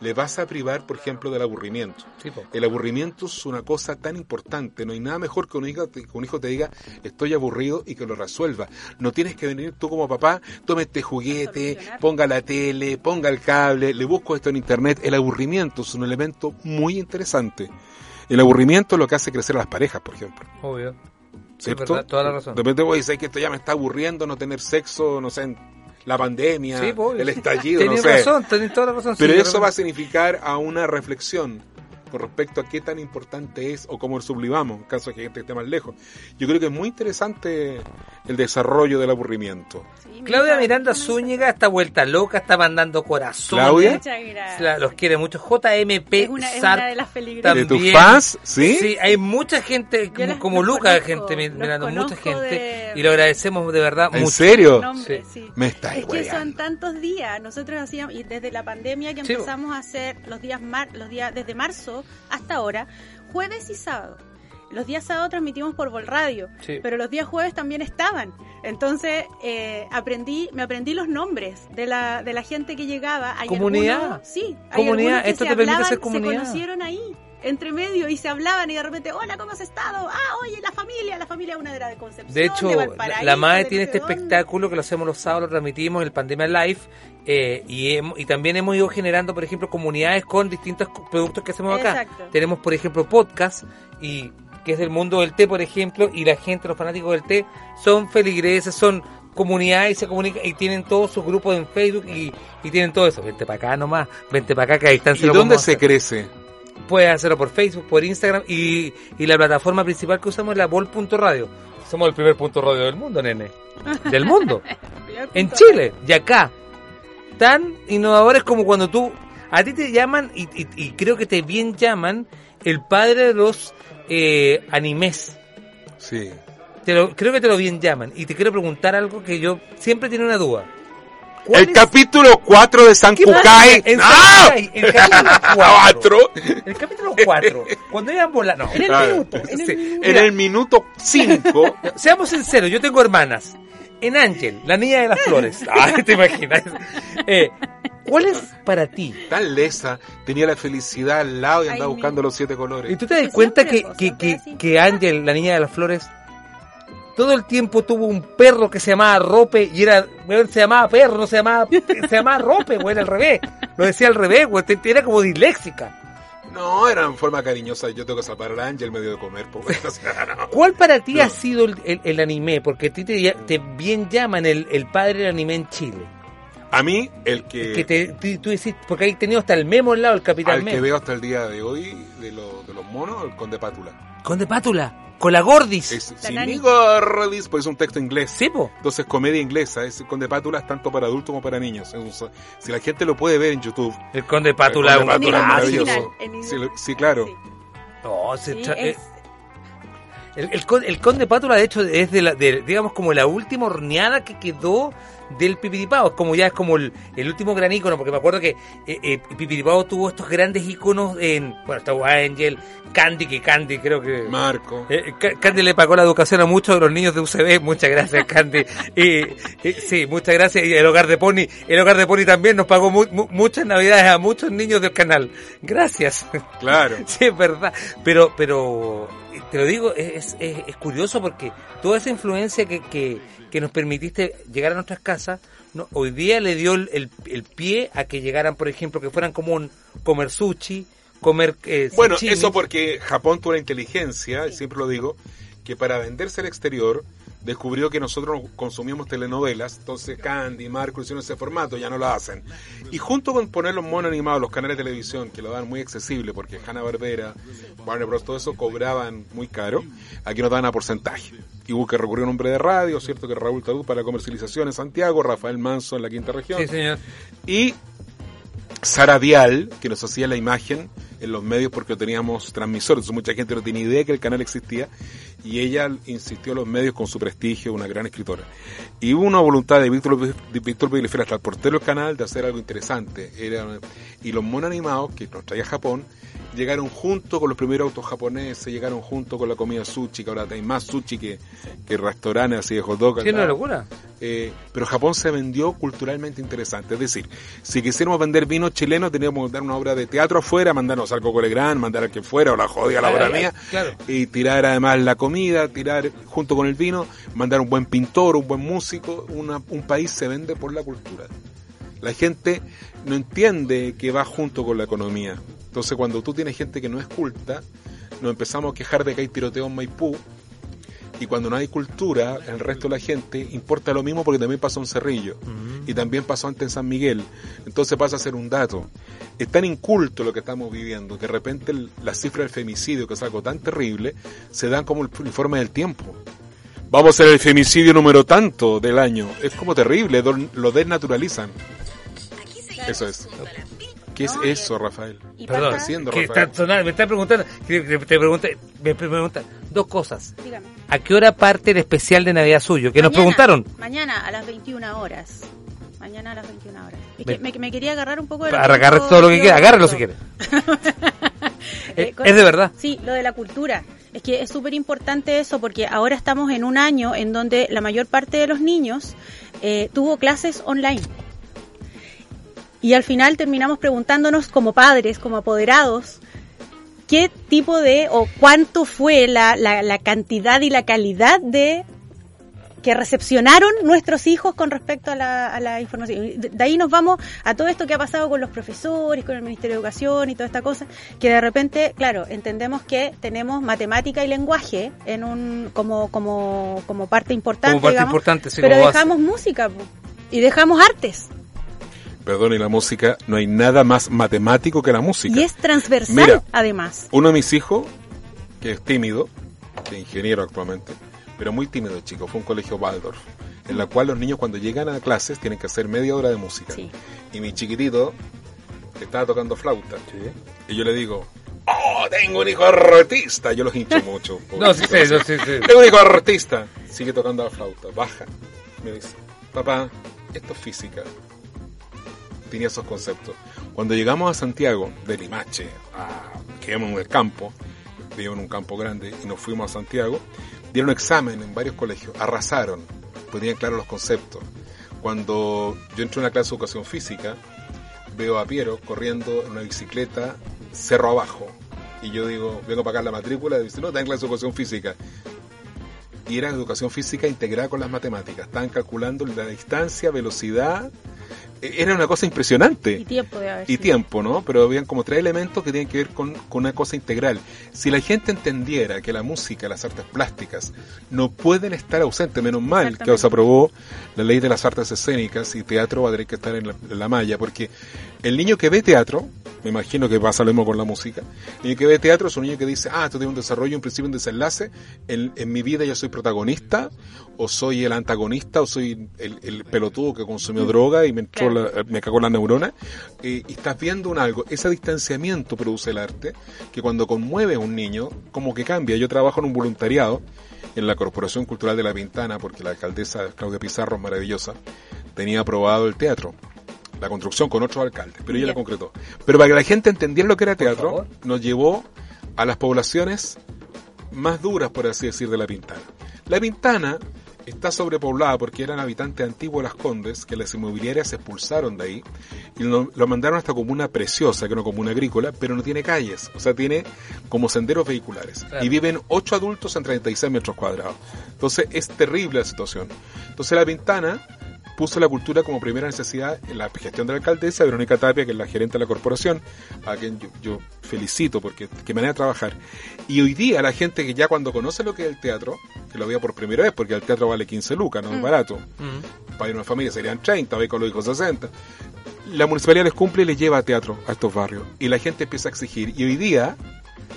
le vas a privar, por ejemplo, del aburrimiento.
Sí.
El aburrimiento es una cosa tan importante. No hay nada mejor que un hijo, te- que un hijo te diga estoy aburrido y que lo resuelva. No tienes que venir tú como papá, tome este juguete, ponga la tele, ponga el cable, le busco esto en internet. El aburrimiento es un elemento muy interesante. El aburrimiento es lo que hace crecer a las parejas, por ejemplo.
Obvio. Sí,
¿Cierto?
verdad, toda la razón.
De repente vos dices que esto ya me está aburriendo, no tener sexo, no sé, la pandemia,
Sí, po,
el estallido, (laughs) no
Tenés
sé.
razón, tenés toda la razón.
Pero
sí,
eso va a significar a una reflexión con respecto a qué tan importante es o cómo lo sublimamos, en caso de que gente esté más lejos. Yo creo que es muy interesante el desarrollo del aburrimiento.
Claudia Miranda Zúñiga está vuelta loca, está mandando corazones.
¿Claudia?
La- los quiere mucho. JMP
Es una, es
Sar
una de las peligrosas.
¿De tus fans? ¿Sí?
Sí, hay mucha gente, como, como Lucas,
conozco,
gente mirando, mucha gente.
de-
Y lo agradecemos de verdad
¿En
mucho.
serio?
Nombre,
Sí.
sí.
Me está
Es que son tantos días. Nosotros hacíamos, y desde la pandemia que
Sí,
empezamos a hacer los días, mar, los días desde marzo hasta ahora, jueves y sábado. Los días sábados transmitimos por Vol Radio,
Sí.
pero los días jueves también estaban. Entonces eh, aprendí, me aprendí los nombres de la, de la gente que llegaba. Hay
Comunidad.
algunos- sí, hay
Comunidad, esto
se
te permite
hablaban,
hacer comunidad.
Se conocieron ahí, entre medio, y se hablaban y de repente, hola, ¿cómo has estado? Ah, oye, la familia, la familia una de la de Concepción.
De hecho,
Valparaíso,
la, la MAE
de
tiene este
dónde.
espectáculo que lo hacemos los sábados, lo transmitimos, el Pandemia Live, eh, y, hemos- y también hemos ido generando, por ejemplo, comunidades con distintos productos que hacemos acá.
Exacto.
Tenemos, por ejemplo, podcast, y que es del mundo del té, por ejemplo, y la gente, los fanáticos del té, son feligreses, son comunidades y se comunican y tienen todos sus grupos en Facebook y, y tienen todo eso. Vente para acá nomás, vente para acá que a distancia
¿Y dónde se crece?
Puedes hacerlo por Facebook, por Instagram y, y la plataforma principal que usamos es la Bol.radio. Somos el primer punto radio del mundo, nene. Del mundo. (laughs) en Chile y acá. Tan innovadores como cuando tú... A ti te llaman, y, y- y creo que te bien llaman, el padre de los eh, animes.
Sí.
Te lo, creo que te lo bien llaman. Y te quiero preguntar algo que yo siempre tiene una duda.
El capítulo 4 de San
¿Qué pasa
Kukai.
en
¡No!
El capítulo (laughs) 4.
Cuatro.
El capítulo 4. Cuando iban volando. No.
En el
Ah,
minuto, en el
Sí.
minuto.
En el minuto 5. (laughs)
Seamos sinceros, yo tengo hermanas. En Ángel, la niña de las flores. Ay, (laughs) te imaginas. Eh, ¿Cuál es para ti?
Tan lesa, tenía la felicidad al lado y
Ay,
andaba
mi-
buscando los siete colores.
¿Y tú te das cuenta que,
siempre,
que, que Ángel, la niña de las flores, todo el tiempo tuvo un perro que se llamaba Rope y era, weón, se llamaba perro, no se llamaba, (laughs) se llamaba Rope, güey, al revés. Lo decía al revés, güey, te- era como disléxica.
No, era en forma cariñosa. Yo tengo que salvar al ángel medio de comer. (laughs) O sea, no.
¿Cuál para ti
No.
ha sido el, el- el anime? Porque a ti te, te bien llaman el, el padre del anime en Chile.
A mí, el que,
Que te, tú, tú decís, porque hay tenido hasta el memo al lado, el capitán
al que veo hasta el día de hoy de, lo- de los monos, el conde Pátula.
Conde Pátula, con la Gordis.
Es,
La
mi Gordis, pues es un texto inglés.
Sí, po.
Entonces, comedia inglesa. Es Conde Pátula es tanto para adultos como para niños. Es un- si la gente lo puede ver en YouTube.
El Conde Pátula,
el
un
Conde Pátula es maravilloso.
en
Sí, sí, claro.
Sí.
No, se
Sí, es-
eh, El, el, con- el Conde Pátula, de hecho, es de la, de, digamos, como la última horneada que quedó del Pipiripao. Es como ya es como el, el último gran ícono, porque me acuerdo que eh, eh, Pipiripao tuvo estos grandes íconos en, bueno, estaba Angel, Candy, que Candy creo que...
Marco.
Eh, Ca- Candy le pagó la educación a muchos de los niños de UCB. Muchas gracias, Candy. Sí, muchas gracias. Y el Hogar de Pony, el Hogar de Pony también nos pagó mu- mu- muchas navidades a muchos niños del canal. Gracias.
Claro. (laughs)
Sí, es verdad. Pero, pero, te lo digo, es, es, es curioso porque toda esa influencia que, que, que nos permitiste llegar a nuestras casas, no, hoy día le dio el, el, pie a que llegaran, por ejemplo, que fueran común comer sushi, comer eh,
Bueno, eso porque Japón tuvo la inteligencia, siempre lo digo, que para venderse al exterior descubrió que nosotros consumíamos telenovelas, entonces Candy, Marco hicieron ese formato, ya no lo hacen. Y junto con poner los monos animados, los canales de televisión, que lo dan muy accesible, porque Hanna-Barbera, Warner Bros., todo eso cobraban muy caro, aquí nos daban a porcentaje. Y hubo que recurrir a un hombre de radio, ¿cierto? Que Raúl Tadú para la comercialización en Santiago, Rafael Manso en la quinta región.
Sí, señor.
Y Sara Vial, que nos hacía la imagen en los medios porque teníamos transmisores, mucha gente no tenía idea que el canal existía y ella insistió en los medios con su prestigio, una gran escritora. Y hubo una voluntad de Víctor, Víctor hasta el portero del canal, de hacer algo interesante. Y los monos animados que nos traía Japón llegaron junto con los primeros autos japoneses, llegaron junto con la comida sushi, que ahora hay más sushi que, que restaurantes así de hot dog.
Sí, una locura.
Eh, pero Japón se vendió culturalmente interesante. Es decir, si quisiéramos vender vino chileno, teníamos que dar una obra de teatro afuera, mandarnos al Coco Legrand, mandar al que fuera, o la jodida la obra
Claro,
mía,
claro.
y tirar además la comida, tirar junto con el vino, mandar un buen pintor, un buen músico. Una- un país se vende por la cultura. La gente no entiende que va junto con la economía. Entonces, cuando tú tienes gente que no es culta, nos empezamos a quejar de que hay tiroteo en Maipú, y cuando no hay cultura, el resto de la gente importa lo mismo porque también pasó en Cerrillo. Y también pasó antes en San Miguel. Entonces pasa a ser un dato. Es tan inculto lo que estamos viviendo que de repente el- la cifra del femicidio, que es algo tan terrible, se dan como el informe del tiempo. Vamos a hacer el femicidio número tanto del año. Es como terrible, lo desnaturalizan. Eso es. ¿Qué es eso, Rafael? ¿Qué
Perdón,
está haciendo,
que
Rafael?
está sonando, me está preguntando, que- te pregunté, me preguntan dos cosas.
Dígame.
¿A qué hora parte el especial de Navidad suyo? Que nos preguntaron.
Mañana a las 21 horas. Mañana a las 21 horas. Es que me, me quería agarrar un poco de...
agarrar todo lo que quiera, agárralo si quiere. (laughs)
Eh,
Es de verdad.
Sí, lo de la cultura. Es que es súper importante eso porque ahora estamos en un año en donde la mayor parte de los niños eh, tuvo clases online. Y al final terminamos preguntándonos como padres, como apoderados, qué tipo de o cuánto fue la, la, la cantidad y la calidad de que recepcionaron nuestros hijos con respecto a la, a la información. De, de ahí nos vamos a todo esto que ha pasado con los profesores, con el Ministerio de Educación y toda esta cosa, que de repente, claro, entendemos que tenemos matemática y lenguaje en un como como como parte importante,
Como parte
digamos,
importante, sí,
pero
como
dejamos música y dejamos artes
Perdón, y la música, no hay nada más matemático que la música.
y es transversal
Mira.
además.
Uno de mis hijos, que es tímido, que es ingeniero actualmente, pero muy tímido chico, fue un colegio Waldorf, en la cual los niños cuando llegan a clases tienen que hacer media hora de música. Y mi chiquitito estaba tocando flauta. Y yo le digo, oh, tengo un hijo artista. Yo los hincho mucho. (laughs)
No, sí, sí, no, sí, sí.
Tengo un hijo artista. Sigue tocando la flauta, baja. Me dice, papá, esto es física. Tenía esos conceptos. Cuando llegamos a Santiago, de Limache, a, quedamos en el campo, vivo en un campo grande, y nos fuimos a Santiago, dieron examen en varios colegios, arrasaron, tenían claros los conceptos. Cuando yo entro en una clase de educación física, veo a Piero corriendo en una bicicleta cerro abajo. Y yo digo, vengo a pagar la matrícula, y dice, no, está en clase de educación física. Y era educación física integrada con las matemáticas. Estaban calculando la distancia, velocidad. Era una cosa impresionante
Y tiempo de haber
y
sido.
tiempo, ¿no? Pero habían como tres elementos que tienen que ver con, con una cosa integral. Si la gente entendiera que la música, las artes plásticas, no pueden estar ausentes, menos mal que se aprobó la ley de las artes escénicas y teatro va a tener que estar en la, en la malla, porque el niño que ve teatro Me imagino que pasa lo mismo con la música. El niño que ve teatro es un niño que dice, ah, esto tiene un desarrollo, un principio, un desenlace. En, en mi vida yo soy protagonista, o soy el antagonista, o soy el, el pelotudo que consumió droga y me, entró la- me cagó la neurona. Eh, y estás viendo un algo. Ese distanciamiento produce el arte, que cuando conmueve a un niño, como que cambia. Yo trabajo en un voluntariado en la Corporación Cultural de La Pintana, porque la alcaldesa Claudia Pizarro es maravillosa, tenía aprobado el teatro, la construcción con otros alcaldes, pero ella la concretó. Pero para que la gente entendiera lo que era teatro, nos llevó a las poblaciones más duras, por así decir, de La Pintana. La Pintana está sobrepoblada porque eran habitantes antiguos de Las Condes, que las inmobiliarias se expulsaron de ahí y lo, lo mandaron a esta comuna preciosa, que es una comuna agrícola, pero no tiene calles, o sea, tiene como senderos vehiculares.
Claro.
Y viven ocho adultos en 36 metros cuadrados. Entonces es terrible la situación. Entonces La Pintana puso la cultura como primera necesidad en la gestión de la alcaldesa, Verónica Tapia, que es la gerente de la corporación, a quien yo, yo felicito porque qué manera de trabajar. Y hoy día la gente que ya cuando conoce lo que es el teatro, que lo vea por primera vez, porque el teatro vale 15 lucas, no es
Mm.
barato, para una familia serían 30, ve con los hijos 60. La municipalidad les cumple y les lleva a teatro a estos barrios. Y la gente empieza a exigir. Y hoy día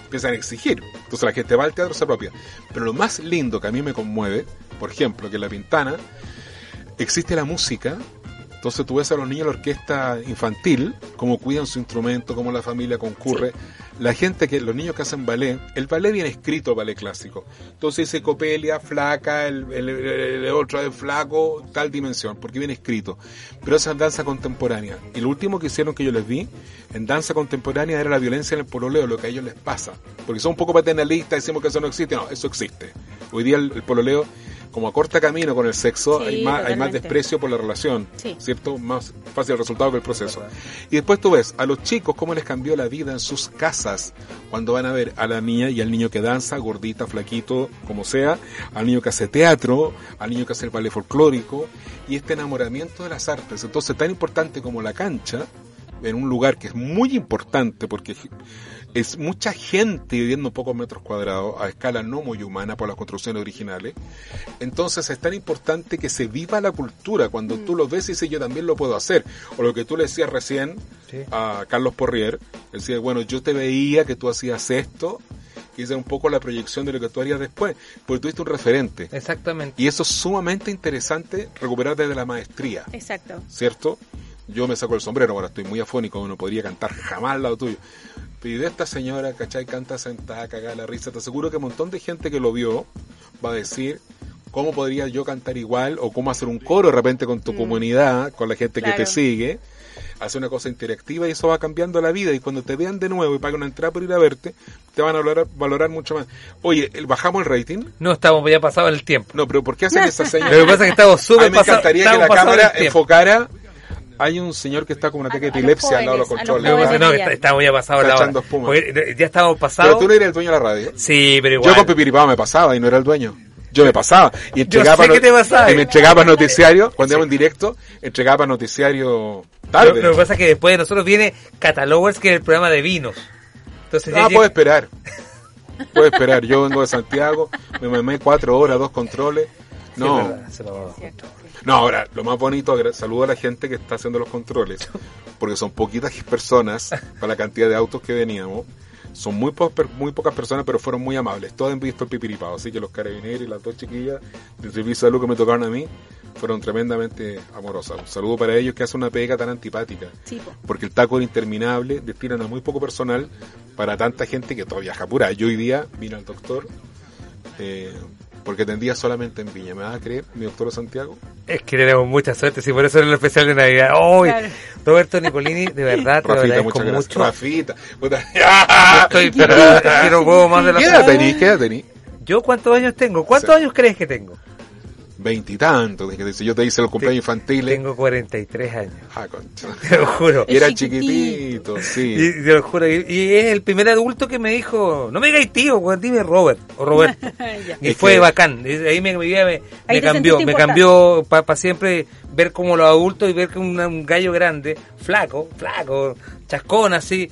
empiezan a exigir. Entonces la gente va al teatro, se apropia. Pero lo más lindo que a mí me conmueve, por ejemplo, que en La Pintana existe la música. Entonces tú ves a los niños de la orquesta infantil, cómo cuidan su instrumento, cómo la familia concurre. La gente que, los niños que hacen ballet, el ballet viene escrito, el ballet clásico. Entonces dice Copelia, flaca, el, el- el- el otro es flaco, tal dimensión, porque viene escrito. Pero esa es danza contemporánea. Y lo último que hicieron que yo les vi en danza contemporánea era la violencia en el pololeo, lo que a ellos les pasa. Porque son un poco paternalistas, decimos que eso no existe. No, eso existe. Hoy día el, el pololeo, como acorta camino con el sexo,
Sí,
hay, más, hay más desprecio por la relación.
Sí.
¿Cierto? Más fácil el resultado que el proceso. Y después tú ves a los chicos cómo les cambió la vida en sus casas cuando van a ver a la niña y al niño que danza, gordita, flaquito, como sea, al niño que hace teatro, al niño que hace el ballet folclórico y este enamoramiento de las artes. Entonces, tan importante como la cancha, en un lugar que es muy importante porque es mucha gente viviendo en pocos metros cuadrados a escala no muy humana por las construcciones originales. Entonces es tan importante que se viva la cultura cuando tú lo ves y dices yo también lo puedo hacer. O lo que tú le decías recién a Carlos Porrier, él decía, bueno, yo te veía que tú hacías esto, que hice un poco la proyección de lo que tú harías después, porque tuviste un referente.
Exactamente.
Y eso es sumamente interesante recuperar desde la maestría.
Exacto.
¿cierto? Yo me saco el sombrero, ahora estoy muy afónico, no podría cantar jamás al lado tuyo. Y de esta señora, ¿cachai? Canta sentada, cagada la risa. Te aseguro que un montón de gente que lo vio va a decir cómo podría yo cantar igual o cómo hacer un coro de repente con tu comunidad, con la gente que te sigue. Hacer una cosa interactiva y eso va cambiando la vida. Y cuando te vean de nuevo y paguen una entrada por ir a verte, te van a valorar, valorar mucho más. Oye, ¿el- ¿bajamos el rating?
No, estamos ya pasados el tiempo.
No, pero ¿por qué hacen esa (laughs) señal?
Lo que pasa es que estamos
A
súper
mí me
pasados-
encantaría que la
pasados
cámara enfocara. Hay un señor que está con un ataque de epilepsia al lado de los
jóvenes, a los
controles.
No, está- estamos ya pasados la
Está
hora. Porque ya estamos pasados.
Pero tú no eres el dueño de la radio.
Sí, pero igual.
Yo con Pipiripao me pasaba y no era el dueño. Yo me pasaba. Y
Yo
entregaba,
sé que te pasaba.
y me entregaba noticiario, cuando íbamos en directo, entregaba noticiario
Lo,
tarde.
lo que pasa es que después de nosotros viene Catalogers, que es el programa de vinos. Entonces
Ah,
llega-
puedo esperar. (laughs) Puedo esperar. Yo vengo de Santiago, me mamé cuatro horas, dos controles.
Sí,
No,
es verdad, se lo
no, ahora, lo más bonito, saludo a la gente que está haciendo los controles, (laughs) porque son poquitas personas para la cantidad de autos que veníamos. Son muy, po- muy pocas personas, pero fueron muy amables. Todos han visto el pipiripao, así que los carabineros y las dos chiquillas del servicio de salud que me tocaron a mí fueron tremendamente amorosas. Un saludo para ellos que hacen una pega tan antipática.
Sí, po.
Porque el taco era interminable, destinan a muy poco personal para tanta gente que todavía viaja pura. Yo hoy día vine al doctor eh, porque atendía solamente en Viña. ¿Me vas a creer, mi doctor Santiago?
Es que tenemos mucha suerte, sí, por eso es el especial de Navidad. ¡Ay!
Claro.
Roberto Nicolini, de verdad, te lo
Rafita,
agradezco
muchas gracias.
mucho.
Rafita. puta.
Estoy, pero que no más de la
¿Qué edad tenís? ¿Qué edad tenís?
¿Yo cuántos años tengo? ¿Cuántos
Sí.
años crees que tengo?
Veintitantos. Si yo te hice los cumpleaños infantiles.
Tengo 43 años.
Ah, concha. (laughs)
Te lo juro.
Y era
chiquitito.
chiquitito, sí.
Y, te lo juro. Y, y es el primer adulto que me dijo, no me digáis tío, dime Robert o Roberto. (laughs)
Ya.
Y
Es
fue
que-
bacán. Y Ahí me, me, me- me cambió, me cambió para siempre. Ver como los adultos y ver que un, un gallo grande, flaco, flaco, chascón así.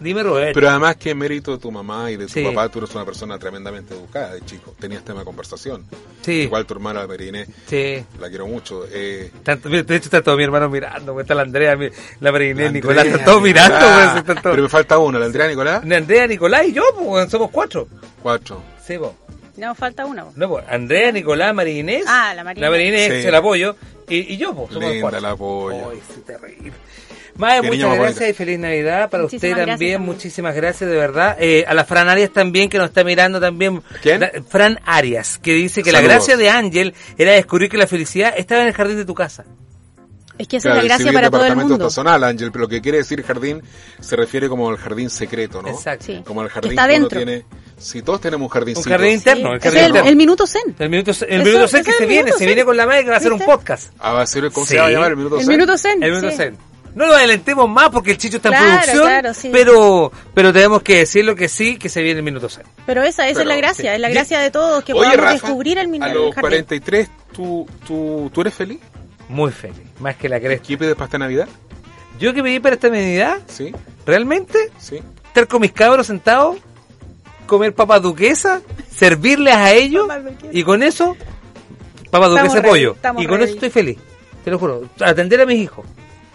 Dime Roberto.
Pero además que mérito de tu mamá y de tu
Sí.
papá, tú eres una persona tremendamente educada de chico. Tenías tema de conversación.
Sí.
Igual tu hermana Marinés,
Sí.
la quiero mucho. Eh,
Tanto, de hecho está todo mi hermano mirando, pues, está la Andrea, mi- la Marinés,
la
Nicolás, están todos mirando. Pues,
Pero me falta uno, la Andrea Nicolás.
Andrea, Nicolás y yo, pues, somos cuatro.
Cuatro.
Sí, pues.
No, falta una. po.
No, pues, Andrea, Nicolás, María Inés.
Ah, la María
La María Inés,
Sí.
es el apoyo. Y, y yo, pues, somos
Linda
cuatro.
la polla.
Ay, sí, terrible. Mae,
Qué
muchas
más
gracias y feliz Navidad para
Muchísimas
usted
gracias
también.
también.
Muchísimas gracias, de verdad. Eh, a la Fran Arias también, que nos está mirando también.
¿Quién?
La- Fran Arias, que dice que la
Saludos.
gracia de Ángel era descubrir que la felicidad estaba en el jardín de tu casa.
Es que esa
Claro,
es la
el
gracia para todo el
departamento
mundo.
estacional, Ángel, pero lo que quiere decir jardín se refiere como al jardín secreto, ¿no?
Exacto.
Sí.
Como el jardín que uno tiene. Si todos tenemos un jardincito.
Un jardín interno, el
Ese
jardín
es el,
interno.
el minuto zen.
El minuto, el
Eso-
minuto zen que se
el
viene,
minuto
se
zen.
viene con la madre que va a hacer un podcast.
Ah, va a ser, ¿cómo
Sí.
se va a llamar el minuto
El
zen?
minuto zen.
El minuto
sí.
zen. No lo adelantemos más porque el chicho está en
Claro,
producción,
claro, sí.
pero pero tenemos que decirlo que sí, que se viene el minuto zen.
Pero esa, esa
Pero,
es la gracia,
sí.
es la gracia de todos, que
Oye,
podamos
Rafa,
descubrir el, min-
a
el
los
jardín.
43, ¿tú, tú, ¿tú eres feliz?
Muy feliz, más que la cresta.
¿Qué pides para esta Navidad?
Yo que pedí para esta medida,
¿Sí?
realmente,
¿Sí?
estar con mis cabros sentados, comer papas duquesas, servirles a ellos y con eso, papas
ready,
pollo. Y con eso estoy feliz, te lo juro. Atender a mis hijos.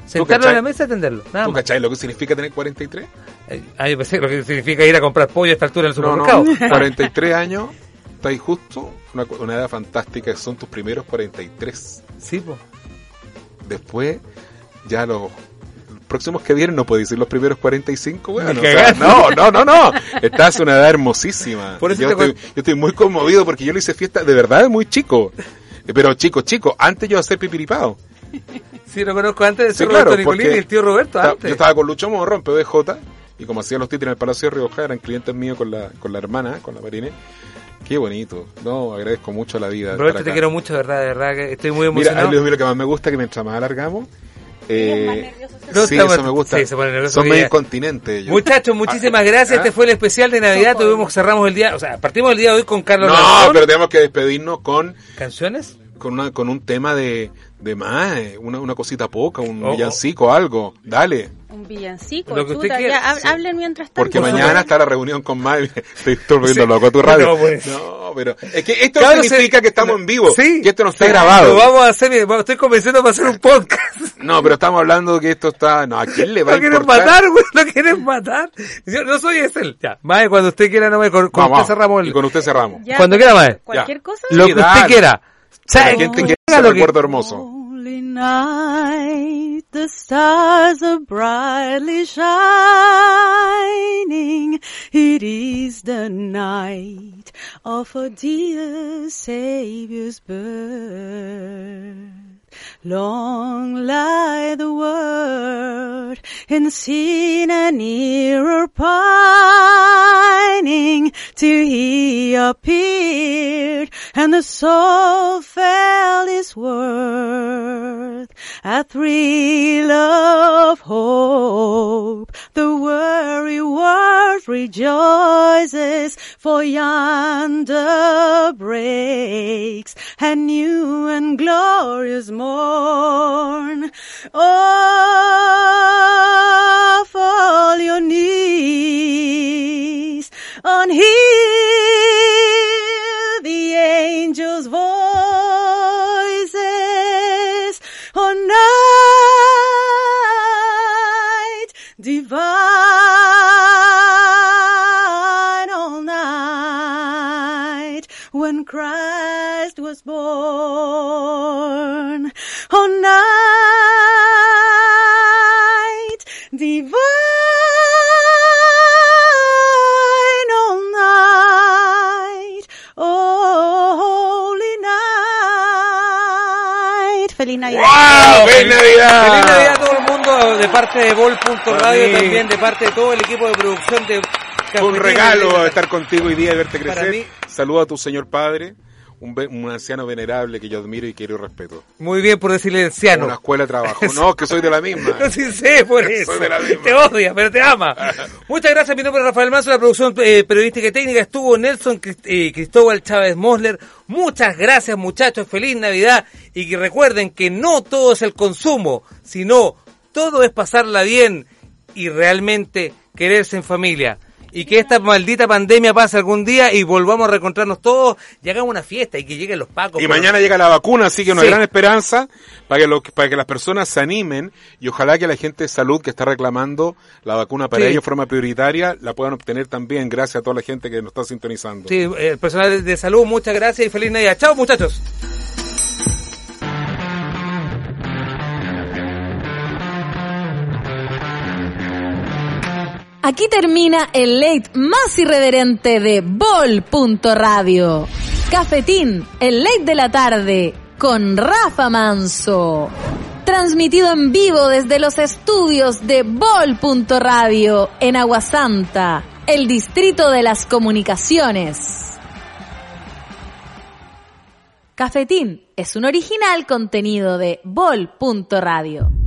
Sentarlo en la mesa y atenderlo. Nada
¿Tú
más.
cachai lo que significa tener 43?
Eh, Ah, yo pensé lo que significa ir a comprar pollo a esta altura en el
No,
supermercado. (laughs)
no. 43 años, está ahí justo, una, una edad fantástica, que son tus primeros 43.
Sí, pues.
Después, ya los próximos que vienen, no puedo decir los primeros 45, bueno, o sea, no, no, no, no, estás una edad hermosísima.
Por eso
yo, estoy, yo estoy muy conmovido porque yo le hice fiesta de verdad muy chico. Eh, Pero chico, chico, antes yo hacer pipiripao.
Sí, lo conozco antes de
Sí,
ser
claro,
Roberto Nicolini y el tío Roberto antes.
Yo estaba con Lucho Morro en PBJ y como hacía los títeres en el Palacio de Rioja, eran clientes míos con la, con la hermana, con la Marine. Qué bonito. No, agradezco mucho la vida.
Roberto, te quiero mucho, de verdad, de verdad, que estoy muy
Mira,
emocionado.
lo, lo que más me gusta es que mientras más alargamos, eh,
No,
sí,
estamos-
eso me gusta.
sí, se pone nervioso
Son medio incontinentes ellos.
Muchachos, muchísimas
Ah,
gracias.
¿ah?
Este fue el especial de Navidad. Tuvimos, cerramos el día, o sea, partimos el día de hoy con Carlos
No, pero tenemos que despedirnos con
¿Canciones?
Con, una, con un tema de, de más, eh, una, una cosita poca, un
Oh,
villancico, algo. Dale.
Un villancico,
Lo que usted
chuta,
quiera,
ya, hab-
sí.
hablen mientras tanto.
Porque
Por
mañana está la reunión con. Te (laughs) estoy volviendo
Sí.
loco a tu radio.
No, pues.
No, pero es que esto
Claro,
significa
se-
que estamos en vivo.
Sí.
Que esto no está
Sí,
grabado.
Lo vamos a hacer, estoy convenciendo para hacer un podcast.
No, pero estamos hablando de que esto está. No, ¿a quién le va a
Lo quieren
importar?
matar, güey, lo quieren matar. Yo no soy ese. Ya, Mae, cuando usted quiera, no me con, con
Vamos,
usted cerramos el.
Y con usted cerramos.
Ya,
Cuando quiera, Mae.
Cualquier cosa.
Lo
Sí,
que usted quiera.
Para quien te
Haga
quiera ese
que-
hermoso.
Holy night, the stars are brightly shining. It is the night of a dear Savior's birth. Long lie the word in sin and error pining till he appeared and the soul felt his worth. A thrill of hope, the weary world rejoices for yonder breaks a new and glorious morn. Of all your knees, on unhear the angels' voices, on night. Divine, all night. When Christ was born, on night Navidad.
¡Wow! ¡Feliz Navidad!
Feliz Navidad a todo el mundo de parte de Vol.radio también de parte de todo el equipo de producción de
Fue un regalo estar contigo hoy día y verte
Para
crecer.
mí-
Saluda a tu señor padre. Un, anciano venerable que yo admiro y quiero y respeto.
Muy bien por decirle anciano.
Una escuela de trabajo. (laughs) No, que soy de la misma.
No, (laughs) sí sé por eso.
Soy de la misma.
Te odia, pero te ama. (laughs) Muchas gracias. Mi nombre es Rafael Manso. La producción eh, periodística y técnica estuvo Nelson eh, Cristóbal Chávez Mosler. Muchas gracias, muchachos. Feliz Navidad. Y que recuerden que no todo es el consumo, sino todo es pasarla bien y realmente quererse en familia. Y que esta maldita pandemia pase algún día y volvamos a reencontrarnos todos y hagamos una fiesta y que lleguen los pacos.
Y mañana llega la vacuna, así que una
Sí.
gran esperanza para que, lo- para que las personas se animen y ojalá que la gente de salud que está reclamando la vacuna para
Sí.
ellos de forma prioritaria la puedan obtener también gracias a toda la gente que nos está sintonizando.
Sí, eh, el personal de salud, muchas gracias y feliz Navidad. Chao, muchachos.
Aquí termina el late más irreverente de Bol.radio. Cafetín, el late de la tarde, con Rafa Manso. Transmitido en vivo desde los estudios de Bol.radio en Aguasanta, el distrito de las comunicaciones. Cafetín es un original contenido de Bol.radio.